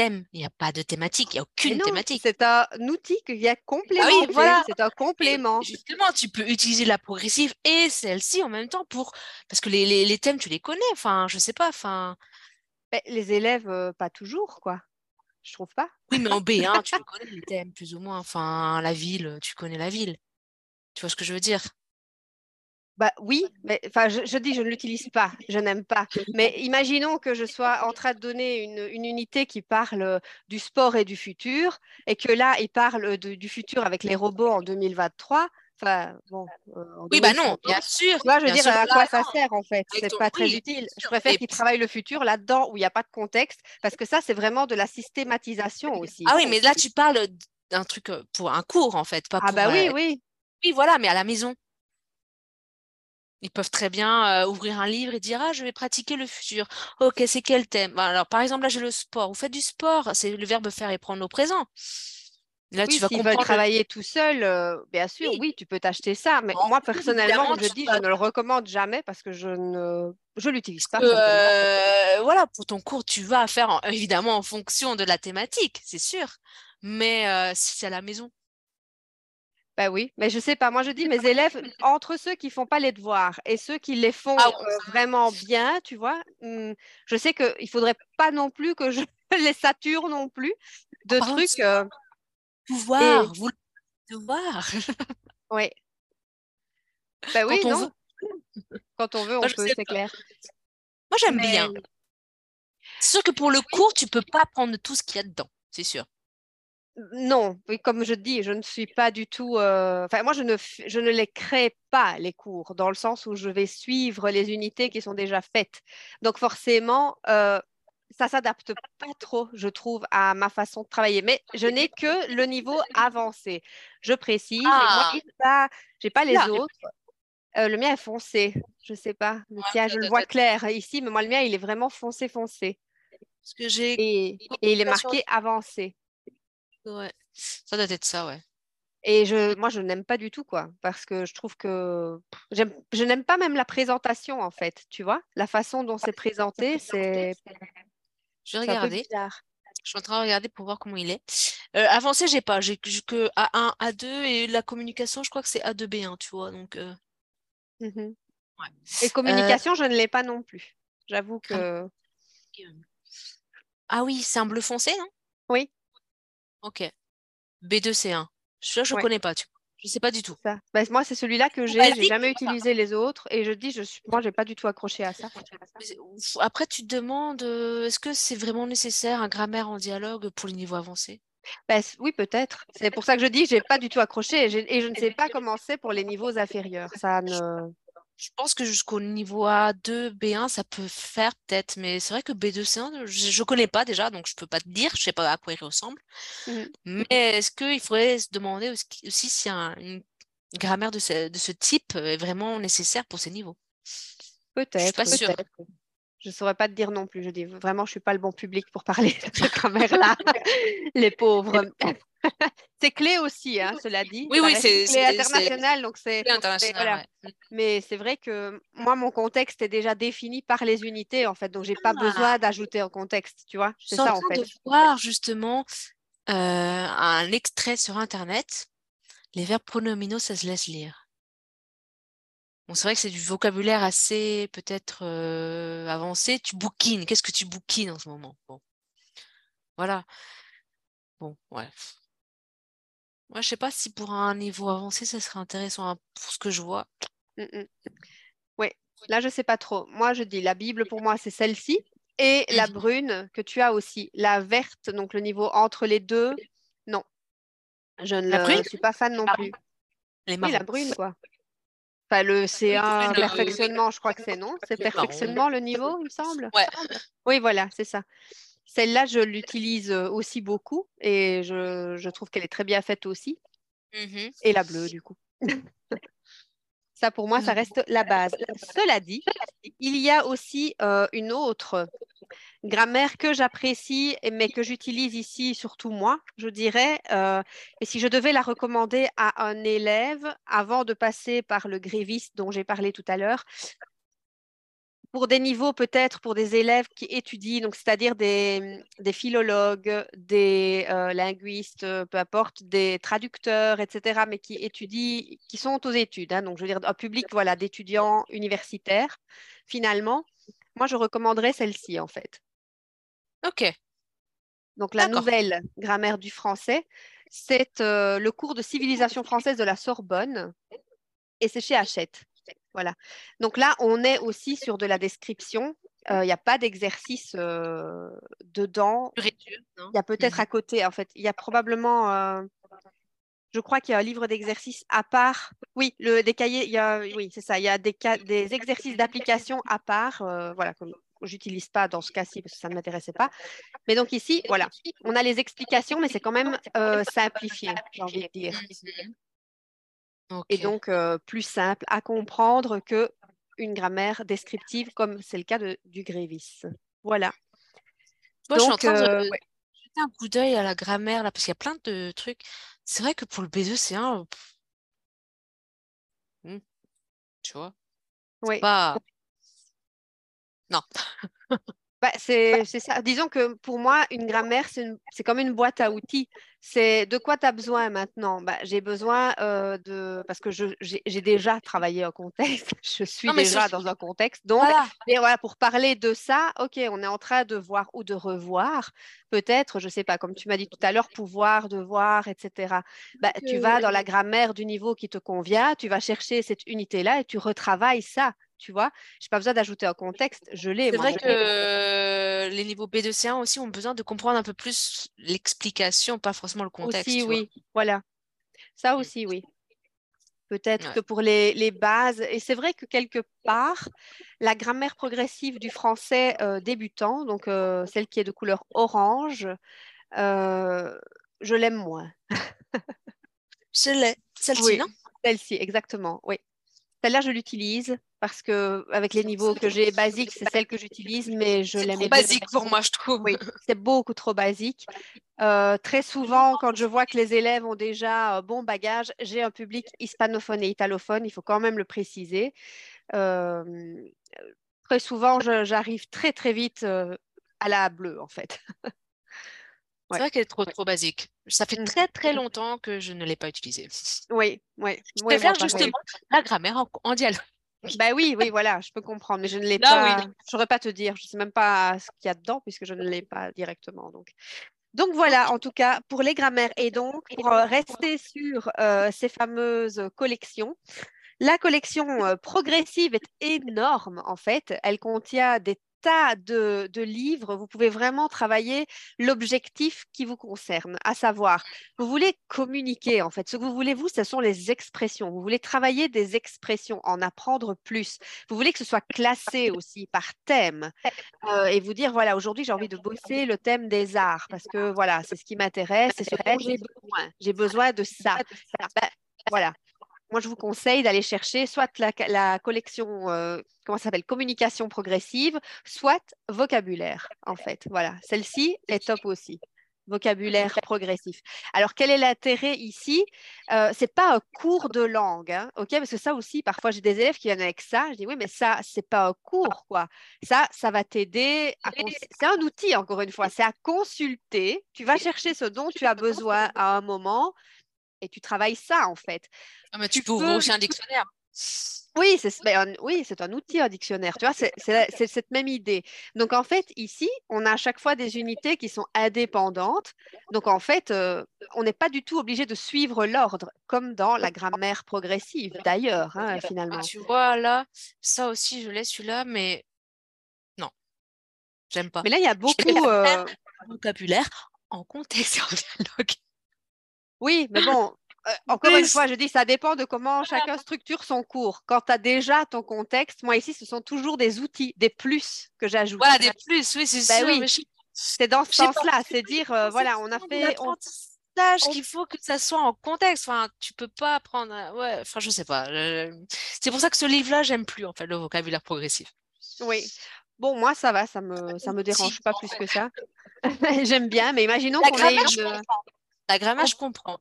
thème, il n'y a pas de thématique, il n'y a aucune thématique. C'est un outil qui vient complément. Ah oui, voilà. C'est un complément. justement, tu peux utiliser la progressive et celle-ci en même temps pour. Parce que les, les, thèmes, tu les connais. Enfin, je sais pas. Enfin. Ben, les élèves, euh, pas toujours, quoi. je trouve pas. Oui, mais en B1, tu connais les thèmes plus ou moins. Enfin, la ville, tu connais la ville. Tu vois ce que je veux dire? Bah oui, mais enfin je, dis je ne l'utilise pas, je n'aime pas. Mais imaginons que je sois en train de donner une, unité qui parle du sport et du futur, et que là il parle du futur avec les robots en 2023. Enfin bon. Euh, oui bah non, bien sûr. Moi je veux dire à quoi ça sert en fait? C'est pas très utile. Je préfère qu'il travaille le futur là-dedans où il n'y a pas de contexte, parce que ça c'est vraiment de la systématisation aussi. Ah oui, mais là tu parles d'un truc euh, pour un cours en fait, pas ah bah oui oui. Oui voilà, mais à la maison. Ils peuvent très bien ouvrir un livre et dire Ah, je vais pratiquer le futur. Ok, c'est quel thème? Alors, par exemple, là, j'ai le sport. Vous faites du sport, c'est le verbe faire et prendre au présent. Là, tu vas travailler tout seul, bien sûr, oui. tu peux t'acheter ça. Mais moi, personnellement, je dis, je ne le recommande jamais parce que je ne je l'utilise pas. voilà, pour ton cours, tu vas faire évidemment en fonction de la thématique, c'est sûr. Mais si c'est à la maison, bah oui, mais je sais pas. Moi, je dis mes élèves, entre ceux qui font pas les devoirs et ceux qui les font ah euh, vraiment bien, tu vois, mmh, je sais qu'il faudrait pas non plus que je les sature non plus de trucs. Euh, pouvoir, vous devoir. oui. Bah oui, non. Quand on veut, on peut, c'est clair. Moi, j'aime bien. C'est sûr que pour le cours, tu peux pas prendre tout ce qu'il y a dedans, c'est sûr. Non, comme je dis, je ne suis pas du tout. Euh, enfin, moi, je ne, je ne les crée pas, les cours, dans le sens où je vais suivre les unités qui sont déjà faites. Donc, forcément, euh, ça s'adapte pas trop, je trouve, à ma façon de travailler. Mais je n'ai que le niveau avancé. Je précise. Ah. Moi, je n'ai pas les autres. Euh, le mien est foncé. Je ne sais pas. tiens, je le vois clair ici, mais moi, le mien, il est vraiment foncé, foncé. Parce que j'ai. et il est marqué avancé. Ouais, ça doit être ça, ouais. Et je, moi, je n'aime pas du tout, quoi, parce que je trouve que je n'aime pas même la présentation, en fait, tu vois, la façon dont c'est présenté, c'est. Je vais regarder. Je suis en train de regarder pour voir comment il est. Euh, avancé, j'ai pas, j'ai que A1, A2 et la communication, je crois que c'est A2, B1, tu vois, donc. Euh... Mmh et communication, je ne l'ai pas non plus. J'avoue ah que. Ah oui, c'est un bleu foncé, non Oui. Ok. B2C1. Celui-là, je ne connais pas, tu vois. Je ne sais pas du tout. Ça. Bah, moi, c'est celui-là que j'ai. Je n'ai jamais utilisé les autres. Et je dis, je suis... moi, je n'ai pas du tout accroché à ça. Après, tu te demandes, euh, est-ce que c'est vraiment nécessaire un grammaire en dialogue pour les niveaux avancés bah, Oui, peut-être. C'est pour ça que je dis, je n'ai pas du tout accroché. Et je ne sais pas comment c'est pour les niveaux inférieurs. Ça ne je pense que jusqu'au niveau A2, B1, ça peut faire peut-être, mais c'est vrai que B2, C1, je ne connais pas déjà, donc je ne peux pas te dire, je ne sais pas à quoi il ressemble. Mmh. Mais est-ce qu'il faudrait se demander aussi si une grammaire de ce, type est vraiment nécessaire pour ces niveaux? Peut-être. Je suis pas Je ne saurais pas te dire non plus. Je dis vraiment, je ne suis pas le bon public pour parler de cette grammaire-là. Les pauvres. c'est clé aussi, hein, cela dit. Oui, oui, c'est clé international, donc c'est international. Mais c'est vrai que moi, mon contexte est déjà défini par les unités, en fait, donc j'ai pas besoin ah. d'ajouter un contexte, tu vois. C'est ça, en fait. de voir justement euh, un extrait sur Internet. Les verbes pronominaux, ça se laisse lire. Bon, c'est vrai que c'est du vocabulaire assez peut-être euh, avancé. Tu bouquines. Qu'est-ce que tu bouquines en ce moment? Bon. Voilà. Bon, ouais. Moi, je sais pas si pour un niveau avancé, ça serait intéressant hein, pour ce que je vois. Mmh, mmh. Oui, là, je sais pas trop. Moi, je dis la Bible, pour moi, c'est celle-ci. Et la brune que tu as aussi. La verte, donc le niveau entre les deux, non. Je ne suis pas fan non plus. oui, la brune, quoi. Enfin, le C1 perfectionnement, je crois que c'est non? C'est perfectionnement le niveau, il me semble? Ouais. Oui, voilà, c'est ça. Celle-là, je l'utilise aussi beaucoup et je, trouve qu'elle est très bien faite aussi. Mmh et la bleue, du coup. ça, pour moi, ça reste la base. Cela dit, il y a aussi une autre grammaire que j'apprécie, mais que j'utilise ici, surtout moi, je dirais. et si je devais la recommander à un élève, avant de passer par le gréviste dont j'ai parlé tout à l'heure, pour des niveaux peut-être pour des élèves qui étudient, donc c'est-à-dire des, philologues, des euh, linguistes, peu importe, des traducteurs, etc., mais qui étudient, qui sont aux études, hein, donc je veux dire un public voilà, d'étudiants universitaires, finalement, moi je recommanderais celle-ci en fait. Ok. Donc la nouvelle grammaire du français, c'est euh, le cours de civilisation française de la Sorbonne et c'est chez Hachette. Voilà. Donc là, on est aussi sur de la description. Il euh, n'y a pas d'exercice euh, dedans. Il y a peut-être mhm. à côté, en fait, il y a probablement je crois qu'il y a un livre d'exercices à part. Oui, le, des cahiers, il y a, oui, c'est ça. Il y a des, des exercices d'application à part. Euh, voilà, que j'utilise pas dans ce cas-ci parce que ça ne m'intéressait pas. Mais donc ici, voilà, on a les explications, mais c'est quand même euh, simplifié, j'ai envie de dire. Et donc euh, plus simple à comprendre que une grammaire descriptive, comme c'est le cas de, du Grévis. Voilà. Moi, je suis en train de jeter un coup d'œil à la grammaire là, parce qu'il y a plein de trucs. C'est vrai que pour le B2, c'est un. Hmm, tu vois? Oui. Pas. Non. Bah, c'est ça. Disons que pour moi, une grammaire, c'est comme une boîte à outils. C'est de quoi tu as besoin maintenant? Bah, J'ai besoin euh, de... Parce que j'ai déjà travaillé en contexte, je suis déjà dans un contexte. Donc, voilà. pour parler de ça, OK, on est en train de voir ou de revoir, peut-être, je ne sais pas, comme tu m'as dit tout à l'heure, pouvoir, devoir, etc. Bah, tu vas dans la grammaire du niveau qui te convient, tu vas chercher cette unité-là et tu retravailles ça tu vois? Je n'ai pas besoin d'ajouter un contexte, je l'ai. C'est vrai que les niveaux B2 C1 aussi ont besoin de comprendre un peu plus l'explication, pas forcément le contexte. Aussi, oui, voilà. Ça mmh. aussi, oui. Peut-être que pour les, bases, et c'est vrai que quelque part, la grammaire progressive du français euh, débutant, donc euh, celle qui est de couleur orange, euh, je l'aime moins. je l'ai. Celle-ci, non? Celle-ci, exactement, oui. Celle-là, je l'utilise parce que avec les niveaux que j'ai basiques, c'est celle que j'utilise, mais je l'aime. C'est basique pour moi, je trouve. Oui, c'est beaucoup trop basique. Euh, très souvent, quand je vois que les élèves ont déjà euh, bon bagage, j'ai un public hispanophone et italophone, il faut quand même le préciser. Euh, très souvent, j'arrive très très vite à la bleue, en fait. C'est vrai qu'elle est trop, trop basique. Ça fait mmh. très, très longtemps que je ne l'ai pas utilisée. Oui, oui. Je préfère justement la grammaire en, dialogue. Bah oui, oui, voilà, je peux comprendre, mais je ne l'ai pas. Je ne saurais pas te dire. Je ne sais même pas ce qu'il y a dedans puisque je ne l'ai pas directement. Donc. Donc voilà, en tout cas, pour les grammaires. Et donc, pour euh, rester sur euh, ces fameuses collections, la collection euh, progressive est énorme, en fait. Elle contient des tas de, livres, vous pouvez vraiment travailler l'objectif qui vous concerne, à savoir, vous voulez communiquer en fait. Ce que vous voulez, vous, ce sont les expressions. Vous voulez travailler des expressions, en apprendre plus. Vous voulez que ce soit classé aussi par thème euh, et vous dire, voilà, aujourd'hui, j'ai envie de bosser le thème des arts parce que voilà, c'est ce qui m'intéresse, c'est ce dont j'ai besoin. J'ai besoin de ça. Ben, voilà moi, je vous conseille d'aller chercher soit la, collection, euh, comment ça s'appelle, communication progressive, soit vocabulaire, en fait. Voilà, celle-ci est top aussi. Vocabulaire progressif. Alors, quel est l'intérêt ici? Euh, C'est pas un cours de langue, hein, ok? Parce que ça aussi, parfois, j'ai des élèves qui viennent avec ça. Je dis oui, mais ça, c'est pas un cours, quoi. Ça, ça va t'aider. C'est un outil, encore une fois. C'est à consulter. Tu vas chercher ce dont tu as besoin à un moment et tu travailles ça en fait. Ah, mais tu, peux ouvrir aussi un dictionnaire. Oui, c'est ben, oui, un outil, un dictionnaire. Tu vois, c'est cette même idée. Donc, en fait, ici, on a à chaque fois des unités qui sont indépendantes. Donc, en fait, euh, on n'est pas du tout obligé de suivre l'ordre, comme dans la grammaire progressive, d'ailleurs, hein, ah, finalement. tu vois, là, ça aussi, je laisse celui-là, mais non, j'aime pas. Mais là, il y a beaucoup. Euh... Vocabulaire en contexte et en dialogue. Oui, mais bon, euh, encore une fois, je dis, ça dépend de comment chacun structure son cours. Quand tu as déjà ton contexte, moi ici, ce sont toujours des outils, des plus que j'ajoute. Voilà, des plus, oui, c'est ben Oui. C'est dans ce sens-là, c'est dire, euh, voilà, on a fait... On... qu'il faut que ça soit en contexte. Enfin, tu peux pas apprendre. Ouais, enfin, je sais pas. C'est pour ça que ce livre-là, j'aime plus en fait le vocabulaire progressif. Oui. Bon, moi, ça va, ça me, ça me dérange pas plus que ça. j'aime bien, mais imaginons qu'on ait une. La grammaire, je comprends.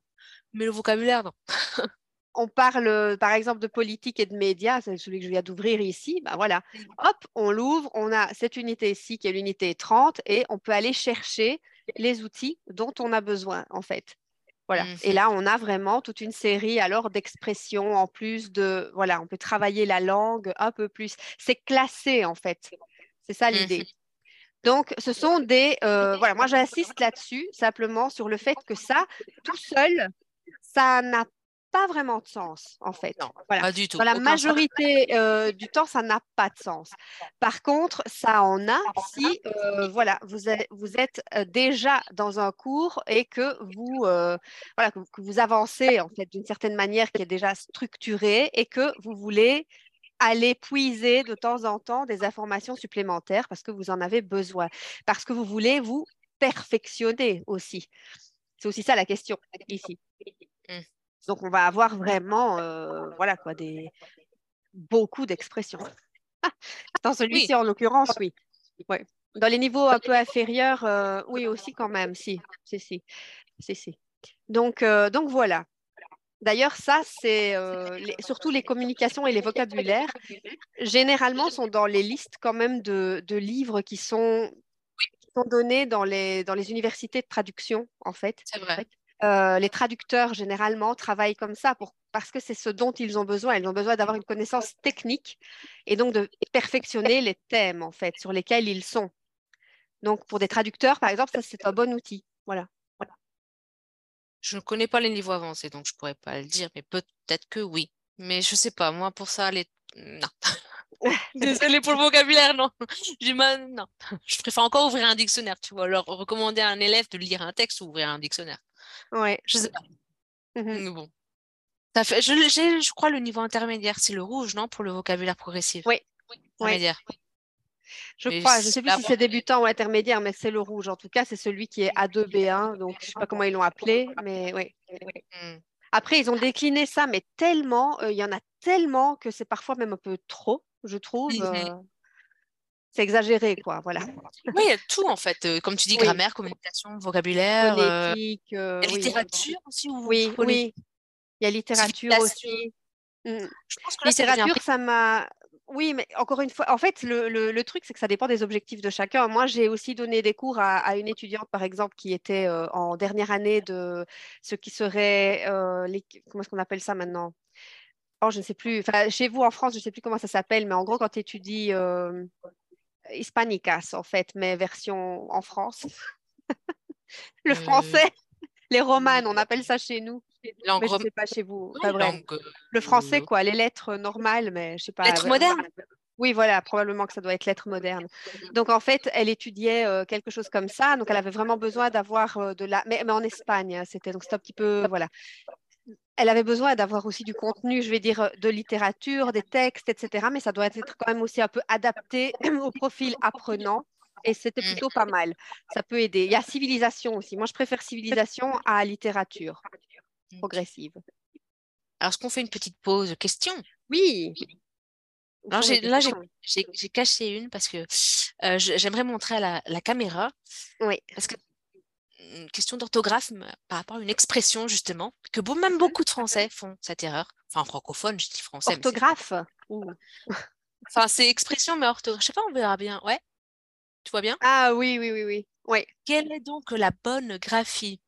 Mais le vocabulaire, non. on parle par exemple de politique et de médias, c'est celui que je viens d'ouvrir ici, ben voilà, hop, on l'ouvre, on a cette unité ici qui est l'unité 30 et on peut aller chercher les outils dont on a besoin en fait. Voilà. Mmh. Et là, on a vraiment toute une série alors d'expressions en plus de, voilà, on peut travailler la langue un peu plus. C'est classé en fait. C'est ça mmh l'idée. Donc, ce sont des... voilà, moi j'insiste là-dessus, simplement sur le fait que ça, tout seul, ça n'a pas vraiment de sens, en fait. Non, pas du tout. Dans la majorité euh, du temps, ça n'a pas de sens. Par contre, ça en a si euh, voilà, vous, êtes, vous êtes euh, déjà dans un cours et que vous, voilà, que, vous avancez en fait d'une certaine manière qui est déjà structurée et que vous voulez aller puiser de temps en temps des informations supplémentaires parce que vous en avez besoin, parce que vous voulez vous perfectionner aussi. C'est aussi ça la question ici. Mmh. Donc, on va avoir vraiment, euh, voilà quoi, des beaucoup d'expressions. Dans celui-ci, en l'occurrence, oui. Ouais. Dans les niveaux un peu inférieurs, euh, oui aussi quand même, si, si, si, si, si. Donc, euh, donc voilà. D'ailleurs, ça, c'est surtout les communications et les vocabulaires, généralement, sont dans les listes quand même de, de livres qui sont, qui sont donnés dans les, dans les universités de traduction, en fait. C'est vrai. Euh, les traducteurs, généralement, travaillent comme ça pour, parce que c'est ce dont ils ont besoin. Ils ont besoin d'avoir une connaissance technique et donc de perfectionner les thèmes, en fait, sur lesquels ils sont. Donc, pour des traducteurs, par exemple, ça, c'est un bon outil. Voilà. Je ne connais pas les niveaux avancés, donc je ne pourrais pas le dire, mais peut-être que oui. Mais je ne sais pas, moi, pour ça, les... non. Désolée pour le vocabulaire, non. non. Je préfère encore ouvrir un dictionnaire, tu vois. Alors, recommander à un élève de lire un texte ou ouvrir un dictionnaire. Ouais. Je sais pas. Mmh Mais bon. Ça fait, je, je crois le niveau intermédiaire, c'est le rouge, non, pour le vocabulaire progressif? Oui. Intermédiaire. Je crois, je ne sais plus si c'est débutant ou intermédiaire, mais c'est le rouge. En tout cas, c'est celui qui est A2B1. Donc, je ne sais pas comment ils l'ont appelé, mais oui. Mmh. Après, ils ont décliné ça, mais tellement, euh, il y en a tellement que c'est parfois même un peu trop, je trouve. Mmh euh, c'est exagéré, quoi. Voilà. Oui, il y a tout en fait. Euh, comme tu dis, grammaire, communication, vocabulaire, Phonétique, littérature aussi. oui, oui. Il y a littérature aussi. Mmh. Je pense que littérature, ça m'a. Oui, mais encore une fois, en fait, le, le, truc, c'est que ça dépend des objectifs de chacun. Moi, j'ai aussi donné des cours à, à, une étudiante, par exemple, qui était euh, en dernière année de ce qui serait, les... comment est-ce qu'on appelle ça maintenant? Oh, je ne sais plus. Enfin, chez vous en France, je ne sais plus comment ça s'appelle, mais en gros, quand tu étudies Hispanicas, en fait, mais version en France. le français, les romanes, on appelle ça chez nous. Langue mais je sais pas chez vous. le français, quoi, les lettres normales, mais je sais pas. Lettres modernes oui, voilà, probablement que ça doit être lettres modernes. Donc, en fait, elle étudiait quelque chose comme ça. Donc, elle avait vraiment besoin d'avoir de la. Mais, mais, en Espagne, hein, c'était donc c'était un petit peu. Voilà elle avait besoin d'avoir aussi du contenu, je vais dire, euh, de littérature, des textes, etc. Mais ça doit être quand même aussi un peu adapté au profil apprenant. Et c'était mmh. plutôt pas mal. Ça peut aider. Il y a civilisation aussi. Moi, je préfère civilisation à littérature progressive. Alors, est-ce qu'on fait une petite pause question Oui. Alors, là, j'ai caché une parce que euh, j'aimerais montrer à la, caméra. Oui. Parce que une question d'orthographe par rapport à une expression, justement, que même beaucoup de Français font cette erreur. Enfin, francophone, je dis français. Orthographe Enfin, c'est expression, mais orthographe. Je sais pas, on verra bien. Ouais. Tu vois bien? Ah oui, oui, oui, oui. Ouais. Quelle est donc la bonne graphie?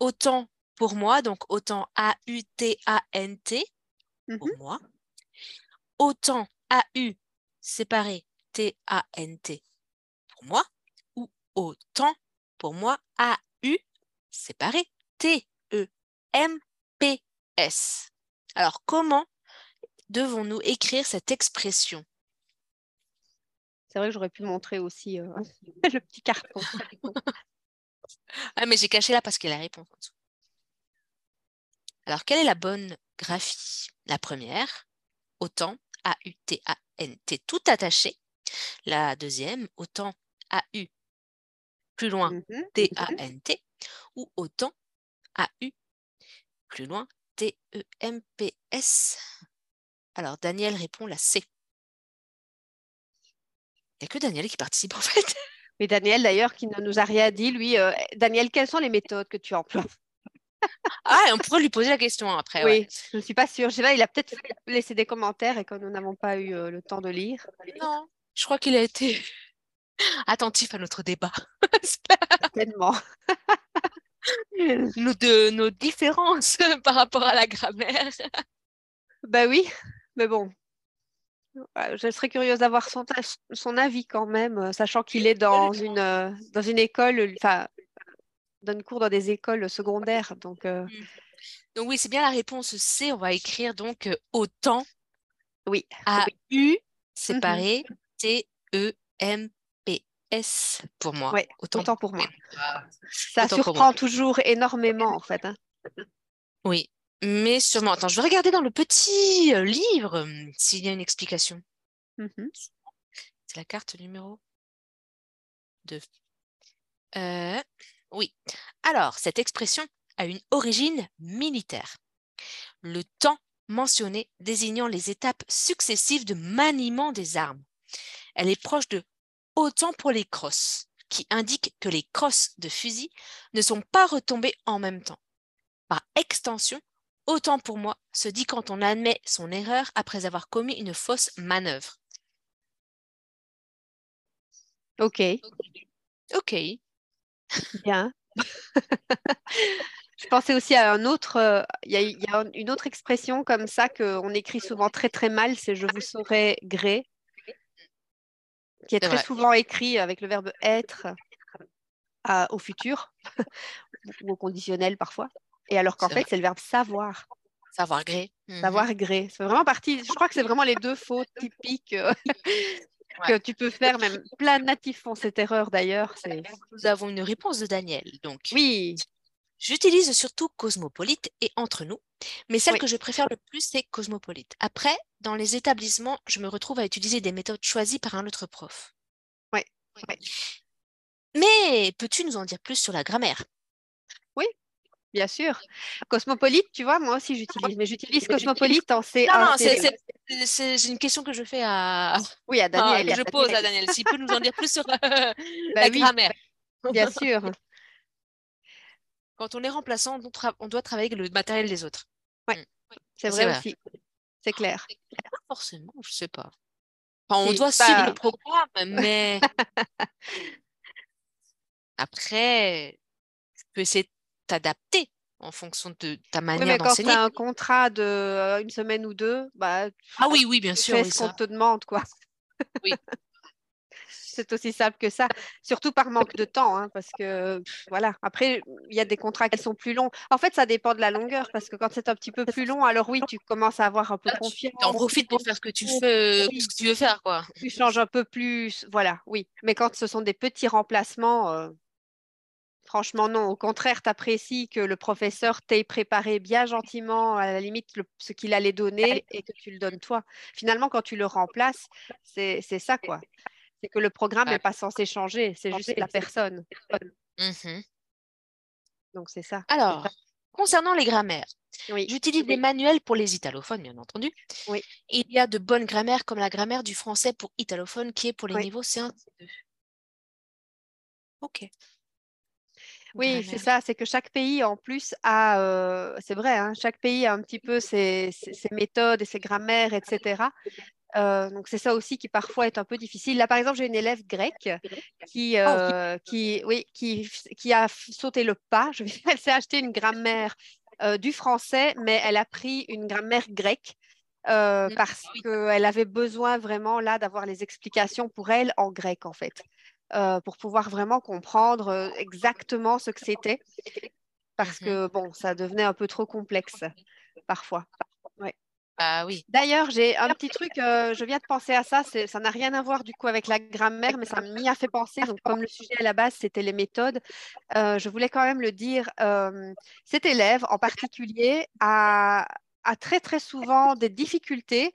Autant pour moi, donc autant A-U-T-A-N-T pour mmh moi. Autant A-U séparé T-A-N-T pour moi. Ou autant pour moi A séparé. T-E-M-P-S. Alors, comment devons-nous écrire cette expression? C'est vrai que j'aurais pu montrer aussi euh, le petit carton. ah, mais j'ai caché là parce qu'il y a la réponse en dessous. Alors, quelle est la bonne graphie? La première, autant A-U-T-A-N-T, tout attaché. La deuxième, autant A-U, plus loin, T-A-N-T ou autant A-U. Plus loin, T-E-M-P-S. Alors, Daniel répond la C. Il n'y a que Daniel qui participe en fait. Mais Daniel, d'ailleurs, qui ne nous a rien dit, lui, euh, Daniel, quelles sont les méthodes que tu emploies? Ah, on pourrait lui poser la question après. Oui, je ne suis pas sûre. Je sais pas, il a peut-être laissé des commentaires et que nous n'avons pas eu euh, le temps de lire. Non, je crois qu'il a été attentif à notre débat. Certainement. nos, de, nos différences par rapport à la grammaire. bah oui, mais bon. je serais curieuse d'avoir son, son avis quand même, sachant qu'il est dans une, dans une école, enfin, donne cours dans des écoles secondaires. Donc, mmh. donc oui, c'est bien la réponse C. On va écrire donc autant. Oui. A-U séparé T-E-M-P-S pour moi. Oui, autant, pour moi. Ça surprend toujours énormément en fait. Hein. Oui, mais sûrement. Attends, je vais regarder dans le petit euh, livre hum, s'il y a une explication. Mmh C'est la carte numéro 2. Euh, oui. Alors, cette expression a une origine militaire. Le temps mentionné désignant les étapes successives de maniement des armes. Elle est proche de autant pour les crosses, qui indique que les crosses de fusil ne sont pas retombées en même temps. Par extension, autant pour moi se dit quand on admet son erreur après avoir commis une fausse manœuvre. Ok. Ok. Bien. Je pensais aussi à un autre, euh, il y, a une autre expression comme ça qu'on écrit souvent très très mal, c'est je vous saurai gré, qui est, très souvent écrit avec le verbe être au futur ou au conditionnel parfois. Et alors qu'en fait, c'est le verbe savoir. Savoir gré. Mmh savoir gré. C'est vraiment partie, je crois que c'est vraiment les deux fautes typiques euh, que tu peux faire. Même plein de natifs font cette erreur d'ailleurs. Nous avons une réponse de Daniel. Donc. Oui. J'utilise surtout cosmopolite et entre nous, mais celle que je préfère le plus, c'est cosmopolite. Après, dans les établissements, je me retrouve à utiliser des méthodes choisies par un autre prof. Oui. Mais peux-tu nous en dire plus sur la grammaire? Bien sûr. Cosmopolite, tu vois, moi aussi j'utilise, mais j'utilise cosmopolite en C. Non, non, c'est une question que je fais à. Oui, à Daniel. je pose à Daniel. S'il peut nous en dire plus sur euh, bah la grammaire. Bien sûr. Quand on est remplaçant, on, doit travailler avec le matériel des autres. Oui, mm. c'est vrai, aussi. C'est clair. Pas forcément, je sais pas. on doit suivre le programme, mais après, tu peux essayer de t'adapter en fonction de ta manière d'enseigner. Quand tu as un contrat de euh, une semaine ou deux, bah, ah oui, oui, bien sûr. Fais ce qu'on te demande, quoi. Oui. c'est aussi simple que ça, surtout par manque de temps, hein, parce que voilà. Après, il y a des contrats qui sont plus longs. En fait, ça dépend de la longueur, parce que quand c'est un petit peu plus long, alors oui, tu commences à avoir un peu confiance. Tu en profites pour faire ce que tu fais, ce que tu veux faire, quoi. Tu changes un peu plus, voilà, oui. Mais quand ce sont des petits remplacements. Euh, franchement, non. Au contraire, tu apprécies que le professeur t'ait préparé bien gentiment, à la limite, ce qu'il allait donner et que tu le donnes toi. Finalement, quand tu le remplaces, c'est ça, quoi c'est que le programme n'est pas censé changer, c'est juste la personne. Mmh Donc c'est ça. Alors, concernant les grammaires, j'utilise des manuels pour les italophones, bien entendu. Oui. Il y a de bonnes grammaires comme la grammaire du français pour italophone qui est pour les niveaux C1, C2. Ok. Oui, c'est ça, c'est que chaque pays en plus a, euh, c'est vrai, hein, chaque pays a un petit peu ses, ses, méthodes et ses grammaires, etc. Euh, donc c'est ça aussi qui parfois est un peu difficile. Là, par exemple, j'ai une élève grecque qui, ah, qui, oui, qui, qui, a sauté le pas. Je, elle s'est acheté une grammaire du français, mais elle a pris une grammaire grecque. Mmh, parce qu'elle avait besoin vraiment là d'avoir les explications pour elle en grec en fait, pour pouvoir vraiment comprendre exactement ce que c'était, parce mmh que bon, ça devenait un peu trop complexe parfois. Ah oui. D'ailleurs, j'ai un petit truc, euh, je viens de penser à ça, ça n'a rien à voir du coup avec la grammaire, mais ça m'y a fait penser. Donc, comme le sujet à la base, c'était les méthodes, euh, je voulais quand même le dire. Euh, cet élève en particulier a, a très très souvent des difficultés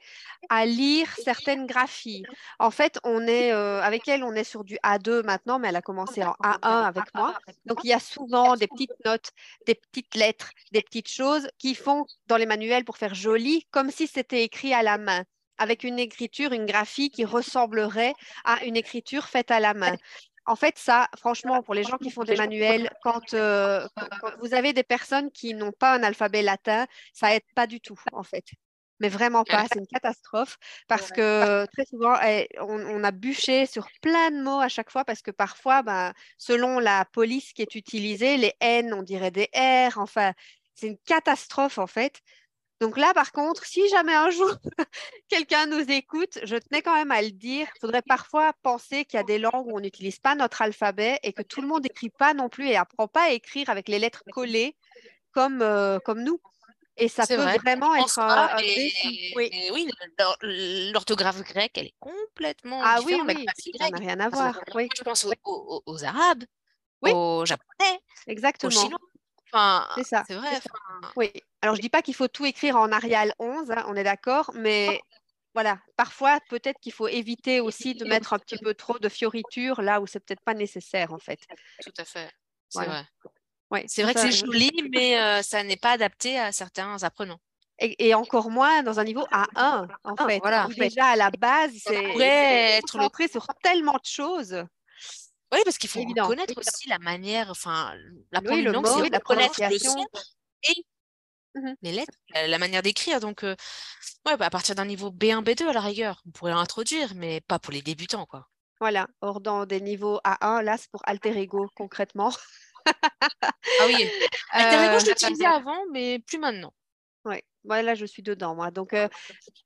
à lire certaines graphies. En fait, on est euh, avec elle, on est sur du A2 maintenant, mais elle a commencé en A1 avec moi. Donc il y a souvent des petites notes, des petites lettres, des petites choses qui font dans les manuels pour faire joli, comme si c'était écrit à la main avec une écriture, une graphie qui ressemblerait à une écriture faite à la main en fait, ça, franchement, pour les gens qui font des manuels, euh, quand, vous avez des personnes qui n'ont pas un alphabet latin, ça aide pas du tout, en fait. Mais vraiment pas, c'est une catastrophe parce que très souvent, eh, on, a bûché sur plein de mots à chaque fois parce que parfois, ben, selon la police qui est utilisée, les N, on dirait des R, enfin, c'est une catastrophe en fait Donc là, par contre, si jamais un jour quelqu'un nous écoute, je tenais quand même à le dire. Il faudrait parfois penser qu'il y a des langues où on n'utilise pas notre alphabet et que tout le monde n'écrit pas non plus et apprend pas à écrire avec les lettres collées comme, euh, comme nous. Et ça peut vraiment être un, Oui, l'orthographe grecque, elle est complètement ah, oui, oui, ça n'a rien à voir. Oui. Je pense aux, Arabes, aux Japonais, Exactement. aux Chinois. Enfin, c'est ça. C'est vrai. Oui. Alors, je dis pas qu'il faut tout écrire en Arial 11, hein, on est d'accord, mais voilà, parfois, peut-être qu'il faut éviter aussi de mettre un petit peu trop de fioritures là où c'est peut-être pas nécessaire, en fait. Tout à fait. C'est vrai. Ouais, c'est vrai que c'est joli, mais euh, ça n'est pas adapté à certains apprenants. Et, encore moins dans un niveau A1, en fait. Voilà. déjà, à la base, c'est pourrait être sur tellement de choses. Oui, parce qu'il faut connaître aussi la manière, enfin, la oui, le mot, la prononciation et mmh les lettres, la, manière d'écrire. Donc, euh, ouais, bah, à partir d'un niveau B1, B2 à la rigueur, on pourrait l'introduire, mais pas pour les débutants, quoi. Voilà. Or, dans des niveaux A1, là, c'est pour alter ego, concrètement. ah oui. Alter ego, je l'utilisais avant, mais plus maintenant. Oui. Ouais, là, je suis dedans, moi. Donc, euh,